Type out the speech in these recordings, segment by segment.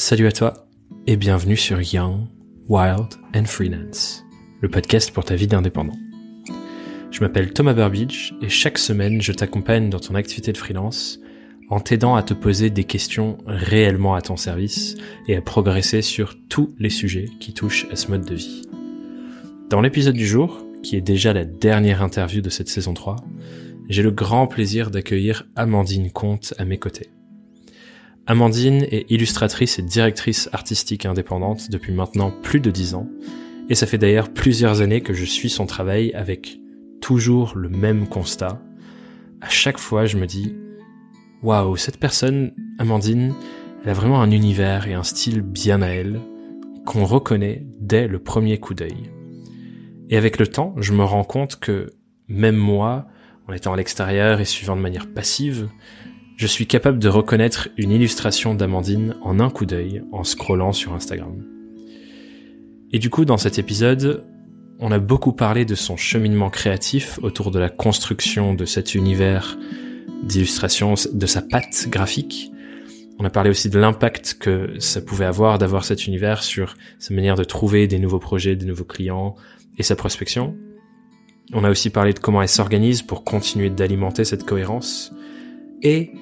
Salut à toi et bienvenue sur Young, Wild and Freelance, le podcast pour ta vie d'indépendant. Je m'appelle Thomas Burbidge et chaque semaine je t'accompagne dans ton activité de freelance en t'aidant à te poser des questions réellement à ton service et à progresser sur tous les sujets qui touchent à ce mode de vie. Dans l'épisode du jour, qui est déjà la dernière interview de cette saison 3, j'ai le grand plaisir d'accueillir Amandine Comte à mes côtés. Amandine est illustratrice et directrice artistique indépendante depuis maintenant plus de dix ans, et ça fait d'ailleurs plusieurs années que je suis son travail avec toujours le même constat. À chaque fois, je me dis, waouh, cette personne, Amandine, elle a vraiment un univers et un style bien à elle, qu'on reconnaît dès le premier coup d'œil. Et avec le temps, je me rends compte que, même moi, en étant à l'extérieur et suivant de manière passive, je suis capable de reconnaître une illustration d'Amandine en un coup d'œil en scrollant sur Instagram. Et du coup, dans cet épisode, on a beaucoup parlé de son cheminement créatif autour de la construction de cet univers d'illustration, de sa patte graphique. On a parlé aussi de l'impact que ça pouvait avoir d'avoir cet univers sur sa manière de trouver des nouveaux projets, des nouveaux clients et sa prospection. On a aussi parlé de comment elle s'organise pour continuer d'alimenter cette cohérence et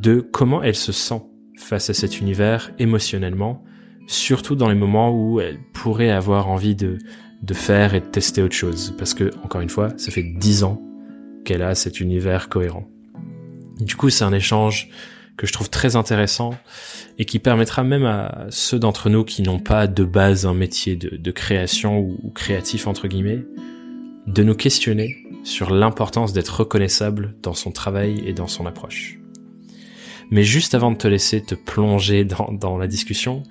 de comment elle se sent face à cet univers émotionnellement, surtout dans les moments où elle pourrait avoir envie de, de faire et de tester autre chose. Parce que, encore une fois, ça fait dix ans qu'elle a cet univers cohérent. Du coup, c'est un échange que je trouve très intéressant et qui permettra même à ceux d'entre nous qui n'ont pas de base un métier de, création ou, ou créatif entre guillemets, de nous questionner sur l'importance d'être reconnaissable dans son travail et dans son approche. Mais juste avant de te laisser te plonger dans, la discussion,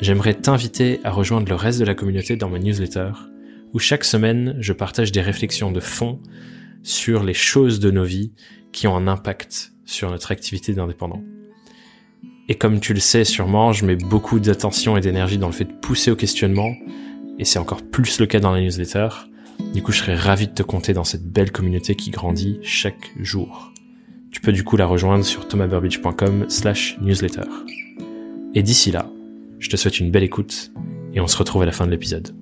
j'aimerais t'inviter à rejoindre le reste de la communauté dans ma newsletter, où chaque semaine je partage des réflexions de fond sur les choses de nos vies qui ont un impact sur notre activité d'indépendant. Et comme tu le sais sûrement, je mets beaucoup d'attention et d'énergie dans le fait de pousser au questionnement, et c'est encore plus le cas dans la newsletter. Du coup, je serais ravi de te compter dans cette belle communauté qui grandit chaque jour. Tu peux du coup la rejoindre sur thomasburbidge.com slash newsletter. Et d'ici là, je te souhaite une belle écoute et on se retrouve à la fin de l'épisode.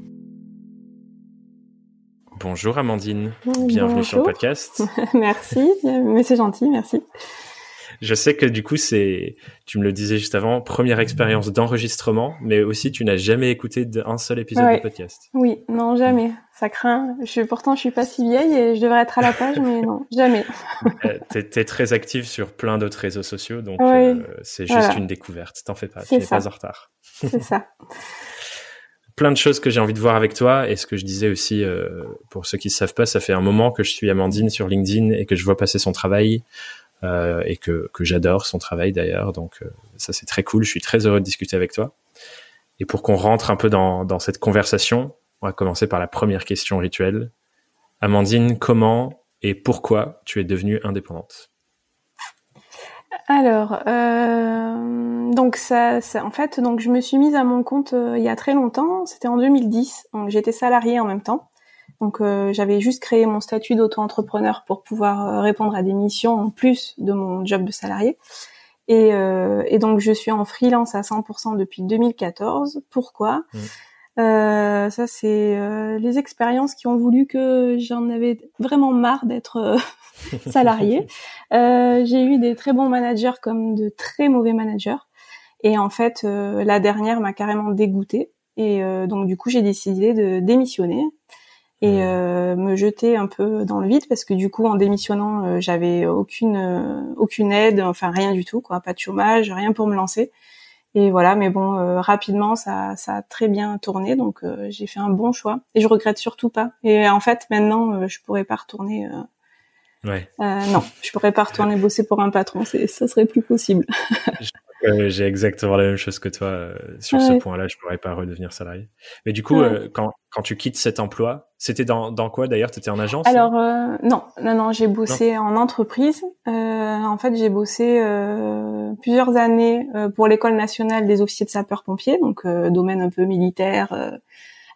Bonjour Amandine, bienvenue Bonjour. sur le podcast. merci, mais c'est gentil, merci. Je sais que du coup, c'est, tu me le disais juste avant, première expérience d'enregistrement, mais aussi tu n'as jamais écouté d'un seul épisode Ouais. de podcast. Oui, non, jamais. Ça craint. Je pourtant, je suis pas si vieille et je devrais être à la page, mais non, jamais. Euh, T'es t'es très active sur plein d'autres réseaux sociaux, donc Oui. euh, c'est juste Voilà. une découverte. T'en fais pas, tu n'es pas en retard. C'est ça. plein de choses que j'ai envie de voir avec toi. Et ce que je disais aussi, euh, pour ceux qui ne savent pas, ça fait un moment que je suis Amandine sur LinkedIn et que je vois passer son travail euh, et que, que j'adore son travail d'ailleurs. Donc euh, ça, c'est très cool. Je suis très heureux de discuter avec toi. Et pour qu'on rentre un peu dans, dans cette conversation, on va commencer par la première question rituelle. Amandine, comment et pourquoi tu es devenue indépendante? Alors, euh, donc ça, ça- en fait, donc je me suis mise à mon compte euh, il y a très longtemps. C'était en 2010. Donc j'étais salariée en même temps. Donc euh, j'avais juste créé mon statut d'auto-entrepreneur pour pouvoir répondre à des missions en plus de mon job de salarié. Et, et donc je suis en freelance à 100% depuis 2014. Pourquoi? Mm. Euh, Ça c'est euh, les expériences qui ont voulu que j'en avais vraiment marre d'être euh, salariée. Euh, j'ai eu des très bons managers comme de très mauvais managers. Et en fait, euh, la dernière m'a carrément dégoûtée. Et euh, donc du coup, j'ai décidé de démissionner et euh, me jeter un peu dans le vide parce que du coup, en démissionnant, j'avais aucune aucune aide, enfin rien du tout, quoi, pas de chômage, rien pour me lancer. Et voilà, mais bon, euh, rapidement, ça, ça a très bien tourné, donc euh, j'ai fait un bon choix et je regrette surtout pas. Et en fait, maintenant, euh, je pourrais pas retourner. Ouais. euh, non, je pourrais pas retourner bosser pour un patron, c'est, ça serait plus possible. Euh, j'ai exactement la même chose que toi euh, sur ce point-là. Je pourrais pas redevenir salarié. Mais du coup, Ouais. euh, quand, quand tu quittes cet emploi, c'était dans, dans quoi d'ailleurs? T'étais en agence? Alors euh, non, non, non, j'ai bossé en entreprise. Euh, en fait, j'ai bossé euh, plusieurs années euh, pour l'école nationale des officiers de sapeurs-pompiers, donc euh, domaine un peu militaire, euh,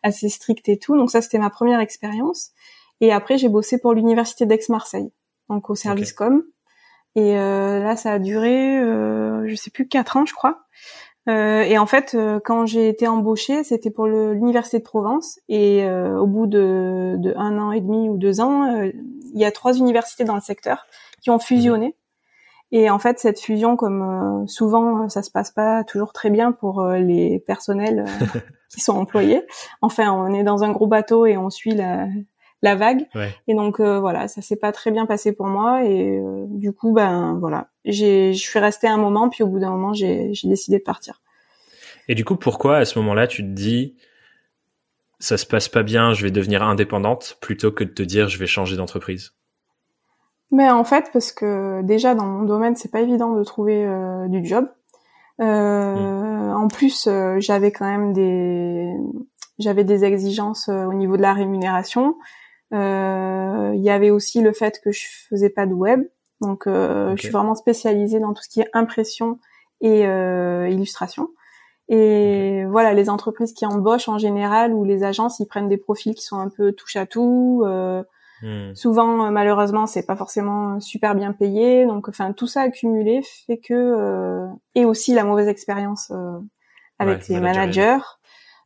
assez strict et tout. Donc ça, c'était ma première expérience. Et après, j'ai bossé pour l'université d'Aix-Marseille, donc au service com. Et euh, là, ça a duré, euh, je sais plus, quatre ans, je crois. Euh, et en fait, euh, quand j'ai été embauchée, c'était pour l'université de Provence. Et euh, au bout de, de, un an et demi ou deux ans, il y a trois universités dans le secteur qui ont fusionné. Et en fait, cette fusion, comme souvent, ça se passe pas toujours très bien pour les personnels qui sont employés. Enfin, on est dans un gros bateau et on suit la, la vague. Et donc voilà, ça s'est pas très bien passé pour moi. Et du coup, ben voilà, j'ai, je suis restée un moment, puis au bout d'un moment, j'ai, j'ai décidé de partir. Et du coup, pourquoi à ce moment-là, tu te dis, ça se passe pas bien, je vais devenir indépendante, plutôt que de te dire, je vais changer d'entreprise? Mais en fait, parce que déjà dans mon domaine, c'est pas évident de trouver euh, du job. Euh, hmm. En plus, euh, j'avais quand même des, j'avais des exigences au niveau de la rémunération. Il y avait aussi le fait que je faisais pas de web, donc je suis vraiment spécialisée dans tout ce qui est impression et illustration. Et voilà, les entreprises qui embauchent en général ou les agences, ils prennent des profils qui sont un peu touche à tout. Euh, hmm. Souvent, euh, malheureusement, c'est pas forcément super bien payé. Donc, enfin, tout ça accumulé fait que euh, et aussi la mauvaise expérience euh, avec les managers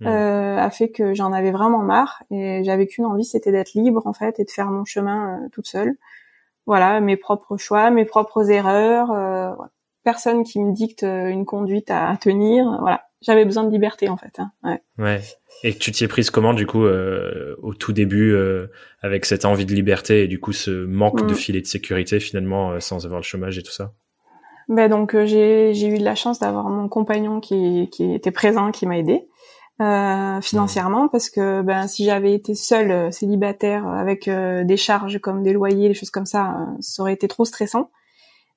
hmm. a fait que j'en avais vraiment marre et j'avais qu'une envie, c'était d'être libre en fait et de faire mon chemin toute seule. Voilà, mes propres choix, mes propres erreurs. Personne qui me dicte une conduite à tenir. Voilà j'avais besoin de liberté en fait. Hein. Ouais. ouais. Et tu t'y es prise comment du coup euh, au tout début euh, avec cette envie de liberté et du coup ce manque de mm. filet de sécurité finalement euh, sans avoir le chômage et tout ça? Ben donc euh, j'ai j'ai eu de la chance d'avoir mon compagnon qui qui était présent qui m'a aidé financièrement parce que ben si j'avais été seule célibataire avec des charges comme des loyers des choses comme ça ça aurait été trop stressant.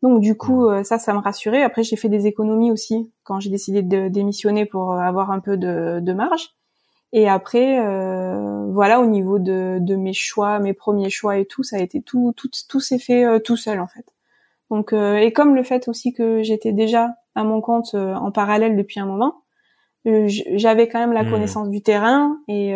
Donc du coup, euh, ça, ça me rassurait. Après, j'ai fait des économies aussi quand j'ai décidé de démissionner pour euh, avoir un peu de, marge. Et après, euh, voilà, au niveau de, mes choix, mes premiers choix et tout, ça a été tout, tout, tout s'est fait tout seul en fait. Donc, et comme le fait aussi que j'étais déjà à mon compte en parallèle depuis un moment, j'avais quand même la mmh. connaissance du terrain et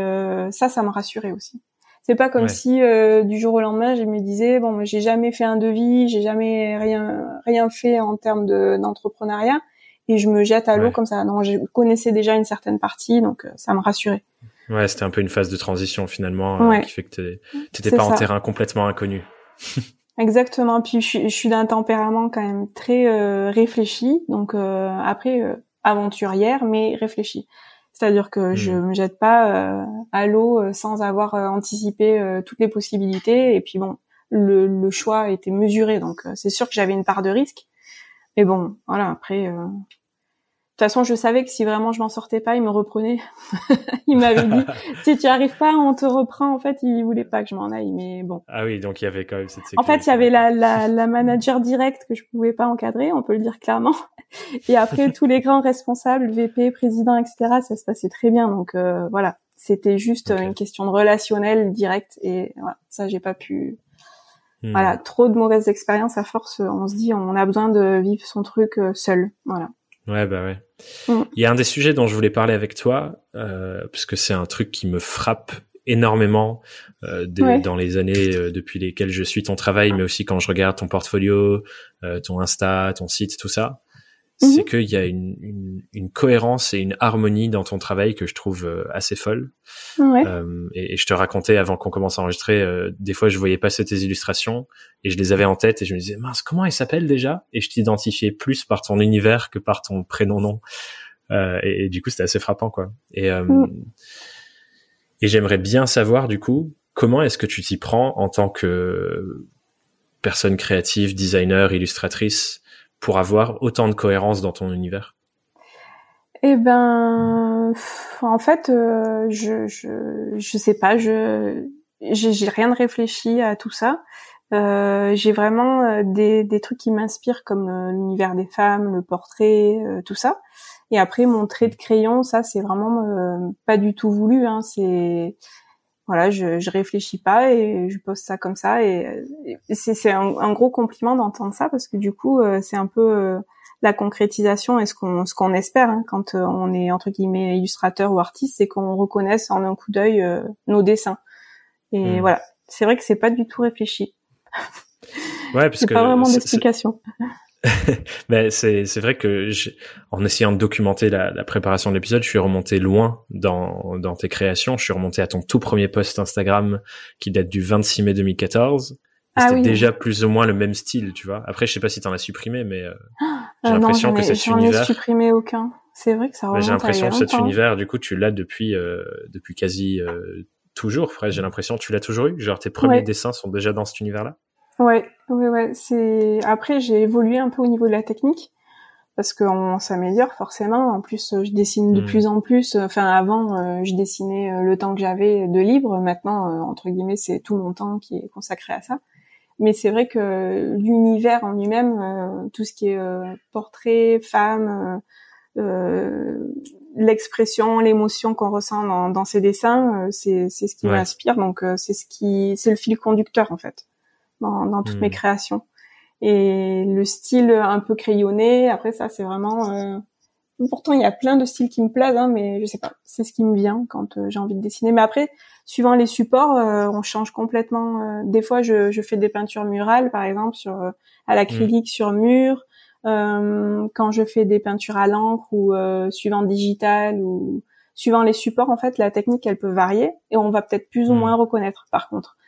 ça, ça me rassurait aussi. C'est pas comme si euh, du jour au lendemain, je me disais bon, j'ai jamais fait un devis, j'ai jamais rien rien fait en termes d'entrepreneuriat et je me jette à l'eau comme ça. Non, je connaissais déjà une certaine partie, donc euh, ça me rassurait. Ouais, c'était un peu une phase de transition finalement euh, qui fait que t'étais pas en terrain complètement inconnu. Exactement. Puis je, je suis d'un tempérament quand même très réfléchi, donc après aventurière mais réfléchi. C'est-à-dire que je hmm. me jette pas euh, à l'eau euh, sans avoir euh, anticipé toutes les possibilités. Et puis bon, le, le choix était mesuré, donc c'est sûr que j'avais une part de risque. Mais bon, voilà. Après, de toute façon, je savais que si vraiment je m'en sortais pas, il me reprenait. il m'avait dit si tu arrives pas, on te reprend. En fait, il voulait pas que je m'en aille, mais bon. Ah oui, donc il y avait quand même cette sécurité. En fait, il y avait la, la, la manager directe que je pouvais pas encadrer, on peut le dire clairement. Et après, tous les grands responsables, VP, président, etc., ça se passait très bien. Donc euh, voilà, c'était juste une question de relationnel direct. Et voilà, ça, j'ai pas pu. Hmm. Voilà, trop de mauvaises expériences à force. On se dit, on a besoin de vivre son truc euh, seul. Voilà. Ouais, bah ouais. Mm. Il y a un des sujets dont je voulais parler avec toi, euh, parce que c'est un truc qui me frappe énormément euh, dans les années euh, depuis lesquelles je suis ton travail, mais aussi quand je regarde ton portfolio, euh, ton Insta, ton site, tout ça. Mhm. c'est qu'il y a une, une, une, cohérence et une harmonie dans ton travail que je trouve euh, assez folle. Ouais. Euh, et, et, je te racontais avant qu'on commence à enregistrer, euh, des fois je voyais passer tes illustrations et je les avais en tête et je me disais mince comment elles s'appellent déjà? Et je t'identifiais plus par ton univers que par ton prénom nom. Euh, et, et, du coup c'était assez frappant quoi. Et, mm. et j'aimerais bien savoir du coup comment est-ce que tu t'y prends en tant que personne créative, designer, illustratrice pour avoir autant de cohérence dans ton univers? Eh ben, en fait, euh, je, je je sais pas, je j'ai rien réfléchi à tout ça. Euh, j'ai vraiment euh, des, des trucs qui m'inspirent comme l'univers des femmes, le portrait, tout ça. Et après mon trait de crayon, ça c'est vraiment pas du tout voulu. Hein, c'est voilà, je, je réfléchis pas et je pose ça comme ça et, c'est un, un, gros compliment d'entendre ça parce que du coup euh, c'est un peu euh, la concrétisation et ce qu'on ce qu'on espère hein, quand euh, on est entre guillemets illustrateur ou artiste, c'est qu'on reconnaisse en un coup d'œil nos dessins. Et hmm. voilà, c'est vrai que c'est pas du tout réfléchi. Ouais, parce que pas vraiment d'explication. ben c'est c'est vrai que en essayant de documenter la, la préparation de l'épisode, je suis remonté loin dans dans tes créations. Je suis remonté à ton tout premier post Instagram qui date du 26 mai 2014. Ah C'était déjà plus ou moins le même style, tu vois. Après, je sais pas si t'en as supprimé, mais euh, j'ai euh, l'impression que cet univers. J'en ai supprimé aucun. C'est vrai que ça remonte J'ai l'impression que cet univers, du coup, tu l'as depuis euh, depuis quasi euh, toujours. Frère, j'ai l'impression que tu l'as toujours eu. Genre tes premiers dessins sont déjà dans cet univers-là. Ouais, ouais, ouais. C'est après j'ai évolué un peu au niveau de la technique parce qu'on s'améliore forcément. En plus, je dessine de hmm. plus en plus. Enfin, avant, euh, je dessinais euh, le temps que j'avais de libre. Maintenant, euh, entre guillemets, c'est tout mon temps qui est consacré à ça. Mais c'est vrai que l'univers en lui-même, tout ce qui est portrait, femme, l'expression, l'émotion qu'on ressent dans, dans, ces dessins, c'est c'est ce qui m'inspire. Donc, c'est ce qui, c'est le fil conducteur en fait dans, dans toutes mes hmm. créations. Et le style un peu crayonné, après ça, c'est vraiment. Euh... Pourtant, il y a plein de styles qui me plaisent, hein, mais je sais pas, c'est ce qui me vient quand euh, j'ai envie de dessiner. Mais après, suivant les supports, euh, on change complètement. Euh, des fois, je, je, fais des peintures murales, par exemple, sur à l'acrylique hmm. sur mur. quand je fais des peintures à l'encre ou suivant digital ou suivant les supports, en fait, la technique elle peut varier et on va peut-être plus ou hmm. moins reconnaître. Par contre, euh,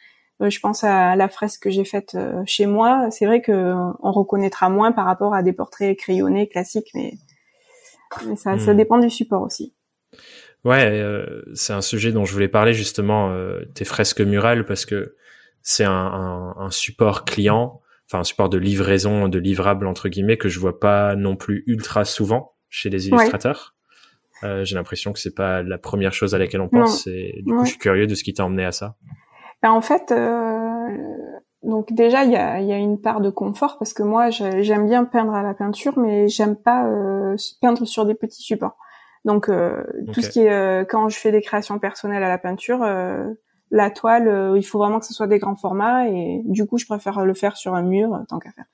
je pense à la fresque que j'ai faite euh, chez moi. C'est vrai que euh, on reconnaîtra moins par rapport à des portraits crayonnés classiques, mais, ça, ça, hmm. dépend du support aussi. Ouais, c'est un sujet dont je voulais parler justement, tes fresques murales, parce que c'est un, un, un, support client, enfin un support de livraison, de livrable entre guillemets, que je vois pas non plus ultra souvent chez les illustrateurs. J'ai l'impression que c'est pas la première chose à laquelle on pense. Et du coup, je suis curieux de ce qui t'a emmené à ça. Ben, en fait, euh, donc déjà il y a, y a, une part de confort parce que moi j'aime bien peindre à la peinture, mais j'aime pas euh, peindre sur des petits supports. Donc euh, tout ce qui est euh, quand je fais des créations personnelles à la peinture, euh, la toile, il faut vraiment que ce soit des grands formats et du coup je préfère le faire sur un mur tant qu'à faire.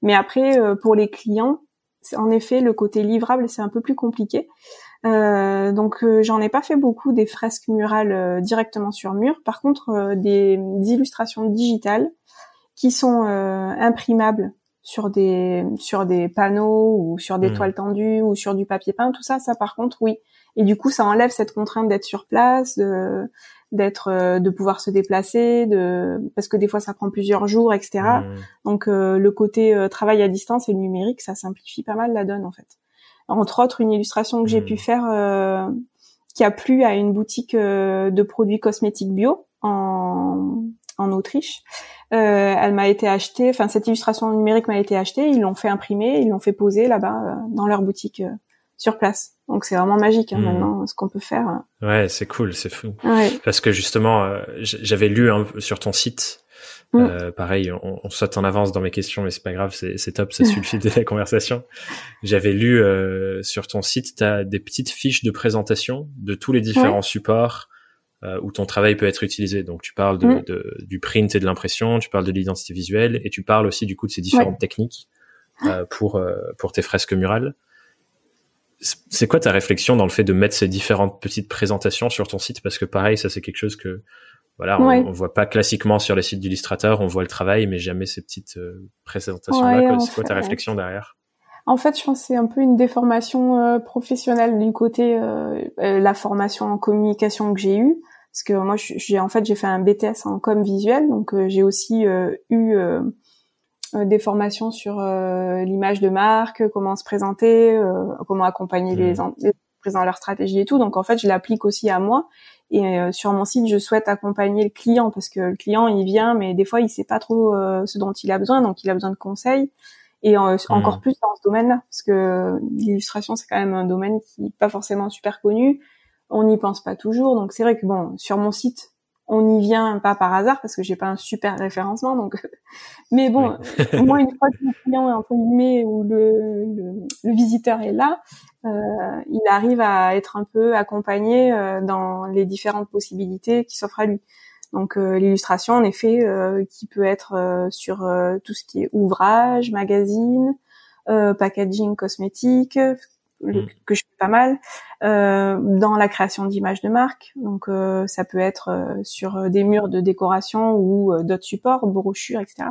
Mais après pour les clients, en effet le côté livrable c'est un peu plus compliqué. Euh, donc euh, j'en ai pas fait beaucoup des fresques murales euh, directement sur mur. Par contre, des, illustrations digitales qui sont imprimables sur des sur des panneaux ou sur des mmh. toiles tendues ou sur du papier peint, tout ça, ça par contre, oui. Et du coup, ça enlève cette contrainte d'être sur place, de d'être de pouvoir se déplacer de parce que des fois ça prend plusieurs jours etc mmh. donc le côté travail à distance et le numérique ça simplifie pas mal la donne en fait entre autres une illustration que j'ai pu hmm. faire euh, qui a plu à une boutique euh, de produits cosmétiques bio en, en Autriche. Euh, elle m'a été achetée, enfin cette illustration numérique m'a été achetée, ils l'ont fait imprimer, ils l'ont fait poser là-bas euh, dans leur boutique sur place. Donc c'est vraiment magique hein, hmm. maintenant ce qu'on peut faire. Ouais, c'est cool, c'est fou. Parce que justement, j'avais lu sur ton site Mm. Euh, pareil, on, on, saute en avance dans mes questions, mais c'est pas grave, c'est top, ça suit le fil de la conversation. J'avais lu euh, sur ton site, tu as des petites fiches de présentation de tous les différents supports euh, où ton travail peut être utilisé. Donc tu parles de, mm. de du print et de l'impression, tu parles de l'identité visuelle, et tu parles aussi du coup de ces différentes techniques euh, pour euh, pour tes fresques murales. C'est quoi ta réflexion dans le fait de mettre ces différentes petites présentations sur ton site? Parce que pareil, ça c'est quelque chose que voilà, on, voit pas classiquement sur les sites d'illustrateurs, on voit le travail, mais jamais ces petites euh, présentations-là. c'est quoi ta réflexion derrière? En fait, je pense que c'est un peu une déformation euh, professionnelle du côté euh, la formation en communication que j'ai eue, parce que moi, j'ai en fait j'ai fait un BTS en com visuel, donc j'ai aussi eu des formations sur l'image de marque, comment se présenter, comment accompagner les, mmh. les dans leur stratégie et tout. Donc en fait, je l'applique aussi à moi. Et euh, sur mon site, je souhaite accompagner le client parce que le client, il vient, mais des fois, il sait pas trop euh, ce dont il a besoin, donc il a besoin de conseils. Et euh, hmm. encore plus dans ce domaine-là, parce que l'illustration, c'est quand même un domaine qui n'est pas forcément super connu. On n'y pense pas toujours, donc c'est vrai que bon, sur mon site, on n'y vient pas par hasard parce que j'ai pas un super référencement donc mais bon au moins une fois que le client entre guillemets ou le, le, visiteur est là euh, il arrive à être un peu accompagné euh, dans les différentes possibilités qui s'offrent à lui. Donc euh, l'illustration en effet qui peut être sur tout ce qui est ouvrage magazine packaging cosmétique Mm. que je fais pas mal euh, dans la création d'images de marque. Donc euh, ça peut être euh, sur des murs de décoration ou d'autres supports, brochures, etc.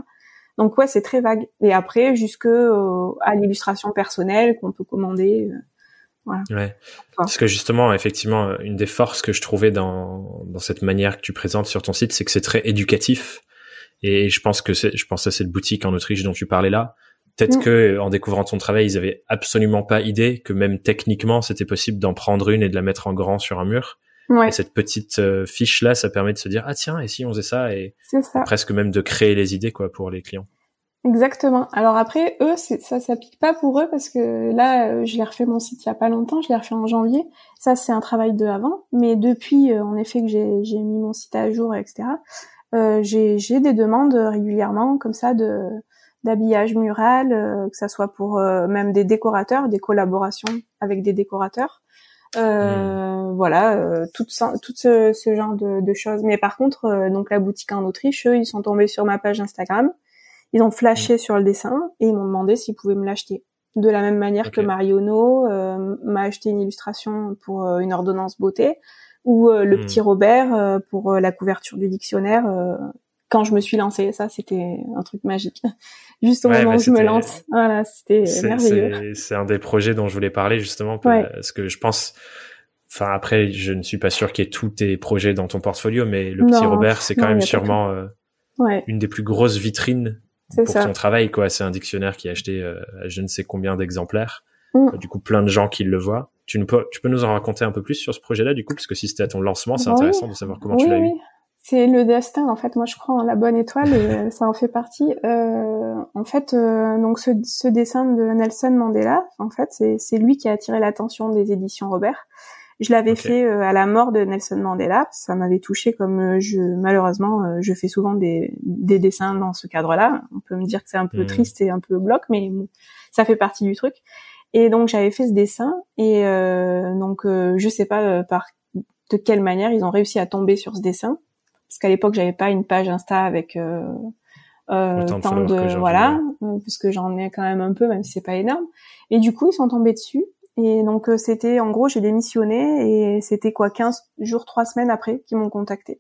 Donc ouais, c'est très vague. Et après, jusque à l'illustration personnelle qu'on peut commander. voilà. Ouais. Parce que justement, effectivement, une des forces que je trouvais dans, dans cette manière que tu présentes sur ton site, c'est que c'est très éducatif. Et je pense que c'est, je pense à cette boutique en Autriche dont tu parlais là. Peut-être mm. que en découvrant ton travail, ils avaient absolument pas idée que même techniquement, c'était possible d'en prendre une et de la mettre en grand sur un mur. Ouais. Et cette petite euh, fiche là, ça permet de se dire ah tiens et si on faisait ça? Et presque même de créer les idées quoi pour les clients. Exactement. Alors après eux, ça s'applique pas pour eux parce que là, euh, je l'ai refait mon site il y a pas longtemps, je l'ai refait en janvier. Ça c'est un travail de avant, mais depuis euh, en effet que j'ai mis mon site à jour etc. Euh, j'ai des demandes régulièrement comme ça de d'habillage mural, euh, que ça soit pour euh, même des décorateurs, des collaborations avec des décorateurs. Euh, hmm. Voilà, tout, tout ce, ce genre de, de, choses. Mais par contre, donc la boutique en Autriche, eux, ils sont tombés sur ma page Instagram, ils ont flashé hmm. sur le dessin et ils m'ont demandé s'ils pouvaient me l'acheter. De la même manière que Mariono m'a acheté une illustration pour une ordonnance beauté, ou le hmm. petit Robert pour la couverture du dictionnaire quand je me suis lancée. Ça, c'était un truc magique. Juste au moment où je me lance. Voilà, c'était merveilleux. C'est un des projets dont je voulais parler justement parce que je pense. Enfin après, je ne suis pas sûr qu'il y ait tous tes projets dans ton portfolio, mais le petit Robert, c'est quand même sûrement euh, une des plus grosses vitrines pour ça. ton travail. Quoi, c'est un dictionnaire qui a acheté euh, je ne sais combien d'exemplaires. Mm. Du coup, plein de gens qui le voient. Tu, peux, tu peux nous en raconter un peu plus sur ce projet-là, du coup, parce que si c'était à ton lancement, c'est intéressant de savoir comment tu l'as eu c'est le destin en fait. Moi je crois en la bonne étoile et euh, ça en fait partie. Euh, en fait euh, donc ce, ce, dessin de Nelson Mandela en fait c'est lui qui a attiré l'attention des éditions Robert. Je l'avais fait euh, à la mort de Nelson Mandela. Ça m'avait touché comme je malheureusement je fais souvent des, des dessins dans ce cadre-là. On peut me dire que c'est un peu hmm. triste et un peu bloc mais ça fait partie du truc. Et donc j'avais fait ce dessin et donc je sais pas par de quelle manière ils ont réussi à tomber sur ce dessin parce qu'à l'époque j'avais pas une page Insta avec euh, euh, tant de, voilà, euh, puisque j'en ai quand même un peu, même si c'est pas énorme. Et du coup ils sont tombés dessus. Et donc euh, c'était en gros j'ai démissionné et c'était quoi 15 jours, 3 semaines après qu'ils m'ont contacté.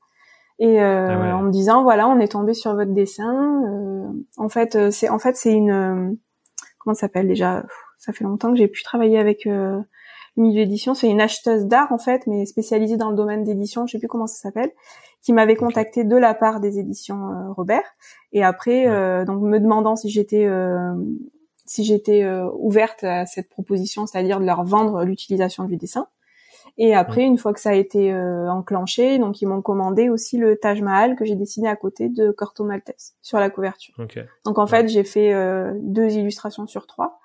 Et euh, ah en me disant voilà on est tombé sur votre dessin. Euh, en fait c'est en fait c'est une comment ça s'appelle déjà? Ça fait longtemps que j'ai pu travailler avec le milieu d'édition. C'est une acheteuse d'art en fait, mais spécialisée dans le domaine d'édition. Je sais plus comment ça s'appelle qui m'avait contacté de la part des éditions euh, Robert et après euh, donc me demandant si j'étais euh, si j'étais ouverte à cette proposition, c'est-à-dire de leur vendre l'utilisation du dessin. Et après, une fois que ça a été enclenché, donc ils m'ont commandé aussi le Taj Mahal que j'ai dessiné à côté de Corto Maltese sur la couverture. Donc en fait, j'ai fait deux illustrations sur trois.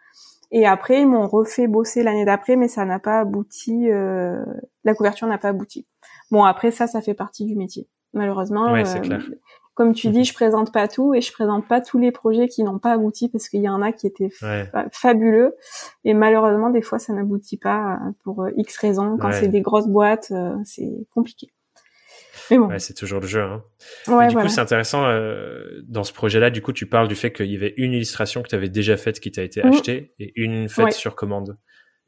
Et après, ils m'ont refait bosser l'année d'après, mais ça n'a pas abouti. la couverture n'a pas abouti. Bon, après ça, ça fait partie du métier. Malheureusement, ouais, euh, clair. comme tu dis, je présente pas tout et je présente pas tous les projets qui n'ont pas abouti parce qu'il y en a qui étaient fabuleux et malheureusement des fois ça n'aboutit pas euh, pour euh, X raisons. Quand c'est des grosses boîtes, c'est compliqué. Bon. c'est toujours le jeu. Hein. Ouais, du coup, c'est intéressant. dans ce projet-là, du coup, tu parles du fait qu'il y avait une illustration que tu avais déjà faite qui t'a été mmh. achetée et une faite sur commande.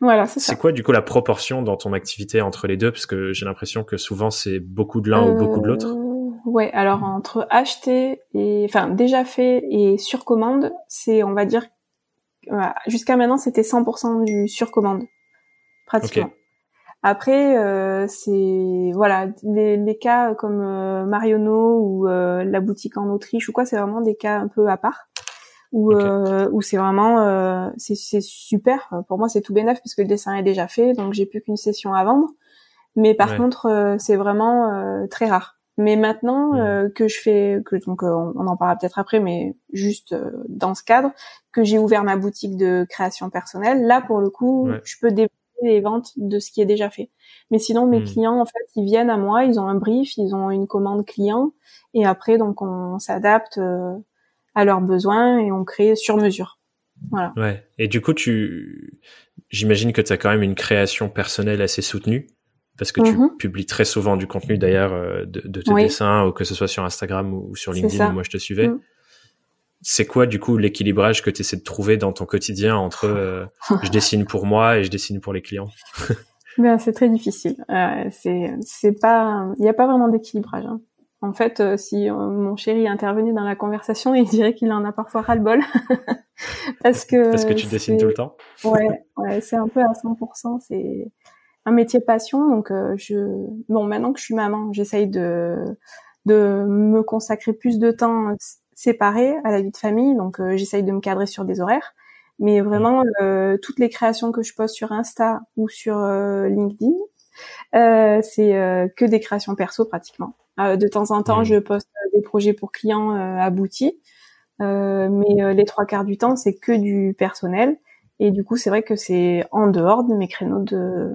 Voilà, c'est ça. C'est quoi du coup la proportion dans ton activité entre les deux? Parce que j'ai l'impression que souvent c'est beaucoup de l'un ou beaucoup de l'autre. Euh, ouais, alors entre acheter et enfin déjà fait et sur commande, c'est on va dire jusqu'à maintenant c'était 100% du sur commande pratiquement. Après euh, c'est voilà les, les, cas comme euh, Mariono ou euh, la boutique en Autriche ou quoi, c'est vraiment des cas un peu à part. Où, euh, où c'est vraiment euh, c'est super. Pour moi c'est tout bénef parce que le dessin est déjà fait donc j'ai plus qu'une session à vendre. Mais par contre euh, c'est vraiment euh, très rare. Mais maintenant euh, que je fais que donc on, en parlera peut-être après mais juste dans ce cadre que j'ai ouvert ma boutique de création personnelle là pour le coup je peux développer les ventes de ce qui est déjà fait mais sinon mes hmm. clients en fait ils viennent à moi ils ont un brief ils ont une commande client et après donc on s'adapte à leurs besoins et on crée sur mesure. Voilà. Ouais. Et du coup, tu, j'imagine que tu as quand même une création personnelle assez soutenue parce que tu mhm. publies très souvent du contenu d'ailleurs euh, de, de, tes dessins ou que ce soit sur Instagram ou sur LinkedIn où moi je te suivais. Mhm. C'est quoi du coup l'équilibrage que tu essaies de trouver dans ton quotidien entre euh, je dessine pour moi et je dessine pour les clients? Ben c'est très difficile. Euh, c'est pas il n'y a pas vraiment d'équilibrage. Hein. En fait, euh, si mon chéri intervenait dans la conversation, il dirait qu'il en a parfois ras-le-bol. parce que Parce que tu dessines tout le temps? Ouais, ouais c'est un peu à 100%. C'est un métier passion. Donc, je... Bon, maintenant que je suis maman, j'essaye de, de me consacrer plus de temps séparé à la vie de famille. Donc, j'essaye de me cadrer sur des horaires. Mais vraiment, mmh. toutes les créations que je poste sur Insta ou sur LinkedIn, euh, c'est euh, que des créations perso pratiquement. Euh, de temps en temps, mmh. je poste des projets pour clients aboutis, mais les trois quarts du temps, c'est que du personnel. Et du coup, c'est vrai que c'est en dehors de mes créneaux de,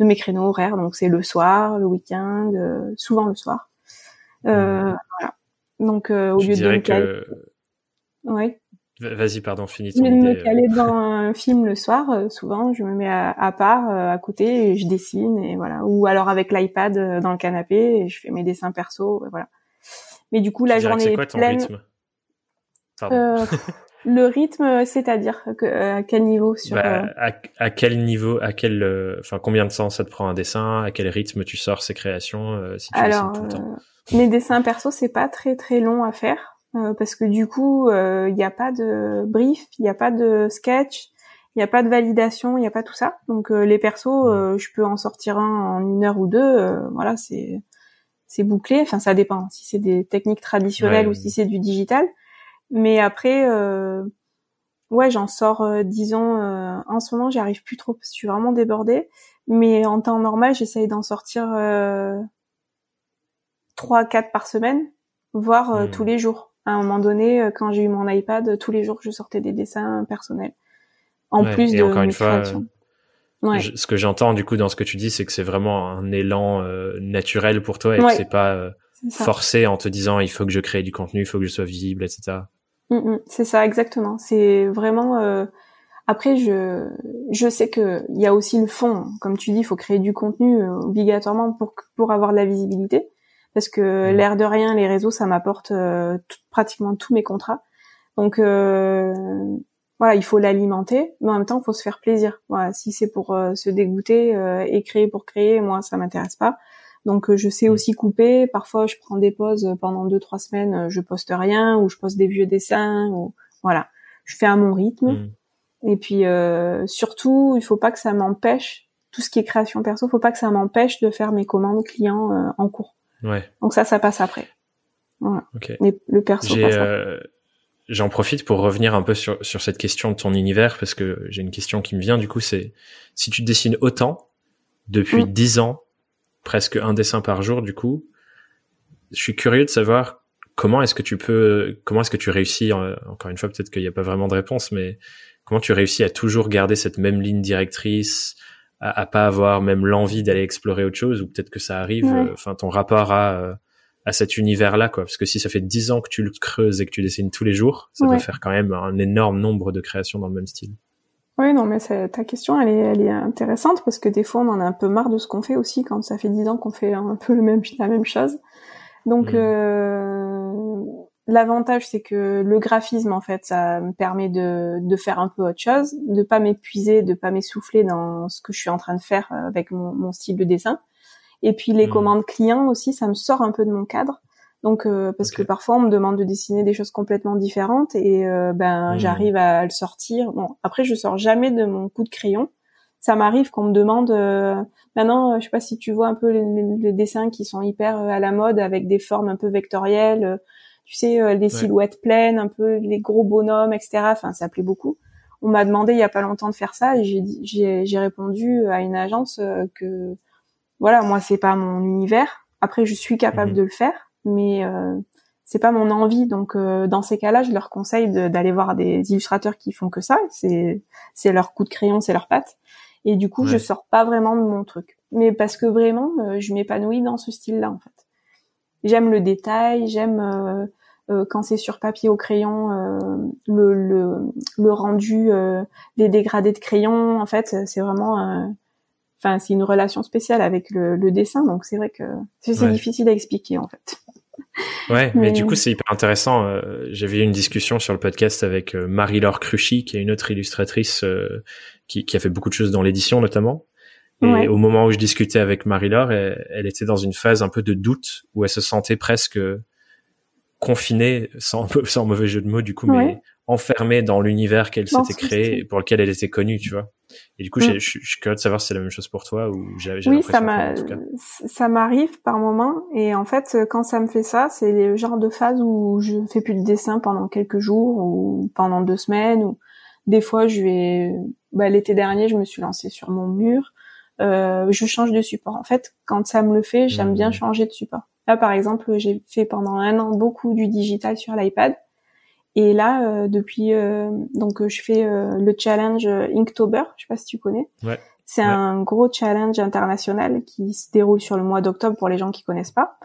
de mes créneaux horaires. Donc, c'est le soir, le week-end, souvent le soir. Mmh. voilà. Donc, au lieu de que... Ouais. Vas-y, pardon, finis ton Je me euh. caler dans un film le soir, euh, souvent, je me mets à, part, euh, à côté, et je dessine, et voilà. Ou alors avec l'iPad dans le canapé, et je fais mes dessins perso, voilà. Mais du coup, la journée c'est quoi ton rythme? Le rythme, c'est-à-dire à quel niveau sur bah, à, quel niveau, à quel, enfin, combien de temps ça te prend un dessin À quel rythme tu sors ces créations si tu alors, tout le temps Mes dessins perso, c'est pas très très long à faire. Euh, parce que du coup, il euh, n'y a pas de brief, il n'y a pas de sketch, il n'y a pas de validation, il n'y a pas tout ça. Donc euh, les persos, je peux en sortir un en une heure ou deux. voilà, c'est c'est bouclé. Enfin, ça dépend si c'est des techniques traditionnelles ou si c'est du digital. Mais après, ouais, j'en sors, disons, en ce moment, j'y arrive plus trop parce que je suis vraiment débordée. Mais en temps normal, j'essaye d'en sortir trois, quatre par semaine, voire tous les jours à un moment donné, euh, quand j'ai eu mon iPad, tous les jours, je sortais des dessins personnels. En plus de encore une fois, ouais. ce que j'entends du coup dans ce que tu dis, c'est que c'est vraiment un élan euh, naturel pour toi et que c'est pas euh, forcé en te disant il faut que je crée du contenu, il faut que je sois visible, etc. Mm, mm. c'est ça exactement. C'est vraiment. Après, je je sais que il y a aussi le fond, comme tu dis, il faut créer du contenu obligatoirement pour pour avoir de la visibilité parce que mmh. l'air de rien, les réseaux, ça m'apporte euh, pratiquement tous mes contrats. Donc euh, voilà, il faut l'alimenter, mais en même temps, il faut se faire plaisir. Voilà, si c'est pour euh, se dégoûter et créer pour créer, moi, ça m'intéresse pas. Donc je sais mmh. aussi couper. Parfois, je prends des pauses pendant deux trois semaines, je poste rien ou je poste des vieux dessins. Ou voilà, je fais à mon rythme. Mmh. Et puis surtout, il faut pas que ça m'empêche tout ce qui est création perso, faut pas que ça m'empêche de faire mes commandes clients en cours. Donc ça, ça passe après. le perso euh, J'en profite pour revenir un peu sur, sur cette question de ton univers parce que j'ai une question qui me vient du coup, c'est si tu dessines autant depuis mm. dix ans, presque un dessin par jour du coup, je suis curieux de savoir comment est-ce que tu peux, comment est-ce que tu réussis, encore une fois peut-être qu'il n'y a pas vraiment de réponse, mais comment tu réussis à toujours garder cette même ligne directrice, à, pas avoir même l'envie d'aller explorer autre chose ou peut-être que ça arrive euh, enfin ton rapport à euh, à cet univers là quoi. Parce que si ça fait dix ans que tu le creuses et que tu dessines tous les jours ça doit faire quand même un énorme nombre de créations dans le même style oui non mais ta question elle est elle est intéressante parce que des fois on en a un peu marre de ce qu'on fait aussi quand ça fait dix ans qu'on fait un peu le même la même chose donc mmh. euh, L'avantage, c'est que le graphisme, en fait, ça me permet de, de faire un peu autre chose, de pas m'épuiser, de pas m'essouffler dans ce que je suis en train de faire euh, avec mon, mon style de dessin. Et puis les mmh. commandes clients aussi, ça me sort un peu de mon cadre. Donc euh, parce que parfois on me demande de dessiner des choses complètement différentes et euh, ben mmh. j'arrive à le sortir. Bon après je sors jamais de mon coup de crayon. Ça m'arrive qu'on me demande maintenant je sais pas si tu vois un peu les, les, dessins qui sont hyper à la mode avec des formes un peu vectorielles tu sais, euh, les silhouettes pleines, un peu les gros bonhommes, etc. Enfin, ça plaît beaucoup. On m'a demandé il y a pas longtemps de faire ça et j'ai, j'ai, répondu à une agence euh, que voilà, moi c'est pas mon univers. Après, je suis capable mhm. de le faire, mais euh, c'est pas mon envie. Donc, euh, dans ces cas-là, je leur conseille d'aller voir des illustrateurs qui font que ça. C'est, c'est leur coup de crayon, c'est leur patte. Et du coup, je sors pas vraiment de mon truc. Mais parce que vraiment, je m'épanouis dans ce style-là, en fait. J'aime le détail, j'aime euh, euh, quand c'est sur papier au crayon, euh, le, le, le, rendu des dégradés de crayon. En fait, c'est vraiment, enfin, c'est une relation spéciale avec le, le dessin. Donc c'est vrai que c'est difficile à expliquer en fait. Ouais, mais, du coup c'est hyper intéressant. J'avais eu une discussion sur le podcast avec Marie-Laure Cruchy, qui est une autre illustratrice qui, qui, a fait beaucoup de choses dans l'édition notamment. Et au moment où je discutais avec Marie-Laure, elle, était dans une phase un peu de doute où elle se sentait presque confinée, sans, sans mauvais jeu de mots du coup, mais enfermée dans l'univers qu'elle s'était créé et pour lequel elle était connue, tu vois. Et du coup, mm. je, je, suis curieux de savoir si c'est la même chose pour toi ou j'ai Oui, ça ça m'arrive par moment et en fait, quand ça me fait ça, c'est le genre de phase où je fais plus de dessin pendant quelques jours ou pendant deux semaines ou des fois je vais bah, l'été dernier, je me suis lancée sur mon mur. Euh, je change de support. En fait, quand ça me le fait, j'aime bien mm. changer de support. Là, par exemple, j'ai fait pendant un an beaucoup du digital sur l'iPad. Et là, euh, depuis, euh, donc euh, je fais le challenge Inktober, je sais pas si tu connais. Ouais. C'est un gros challenge international qui se déroule sur le mois d'octobre pour les gens qui connaissent pas.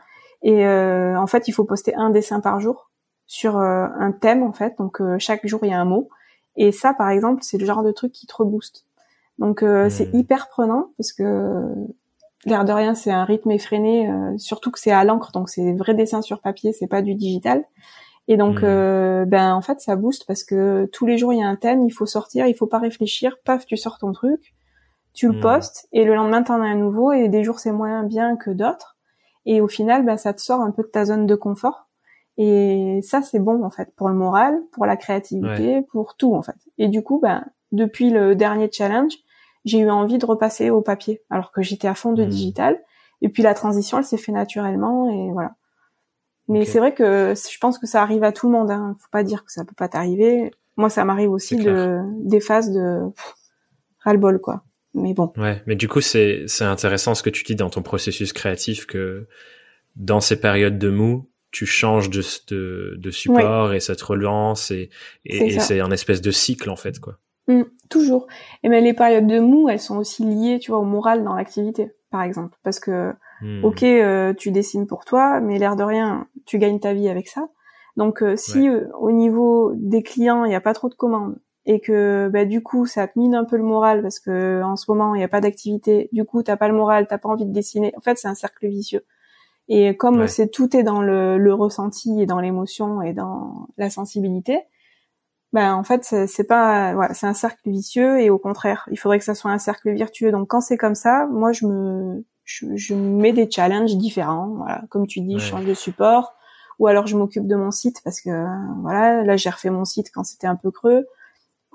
Et en fait, il faut poster un dessin par jour sur un thème en fait. Donc chaque jour il y a un mot. Et ça, par exemple, c'est le genre de truc qui te rebooste. Donc c'est hmm. hyper prenant parce que l'air de rien, c'est un rythme effréné, surtout que c'est à l'encre, donc c'est des vrais dessins sur papier, c'est pas du digital. Et donc, hmm. euh, ben en fait, ça booste parce que tous les jours il y a un thème, il faut sortir, il faut pas réfléchir, paf, tu sors ton truc, tu le hmm. postes et le lendemain t'en as un nouveau et des jours c'est moins bien que d'autres. Et au final, ben ça te sort un peu de ta zone de confort. Et ça c'est bon en fait pour le moral, pour la créativité, pour tout en fait. Et du coup, ben depuis le dernier challenge, j'ai eu envie de repasser au papier alors que j'étais à fond de hmm. digital. Et puis la transition, elle s'est fait naturellement et voilà. Mais c'est vrai que je pense que ça arrive à tout le monde. Hein. Faut pas dire que ça peut pas t'arriver. Moi, ça m'arrive aussi de des phases de ras-le-bol, quoi. Mais bon. Ouais, mais du coup, c'est c'est intéressant ce que tu dis dans ton processus créatif que dans ces périodes de mou, tu changes de de, de support et ça te relance et et c'est un espèce de cycle en fait, quoi. Mmh, toujours. Et mais les périodes de mou, elles sont aussi liées, tu vois, au moral dans l'activité, par exemple, parce que Hmm. Ok, euh, tu dessines pour toi, mais l'air de rien, tu gagnes ta vie avec ça. Donc euh, si euh, au niveau des clients, il n'y a pas trop de commandes et que bah, du coup ça te mine un peu le moral parce que en ce moment il n'y a pas d'activité, du coup t'as pas le moral, t'as pas envie de dessiner. En fait c'est un cercle vicieux. Et comme c'est tout est dans le, le ressenti et dans l'émotion et dans la sensibilité, ben en fait c'est pas voilà, c'est un cercle vicieux et au contraire il faudrait que ça soit un cercle vertueux. Donc quand c'est comme ça, moi je me je, je, mets des challenges différents. Voilà, comme tu dis, je change de support, ou alors je m'occupe de mon site parce que voilà, là j'ai refait mon site quand c'était un peu creux.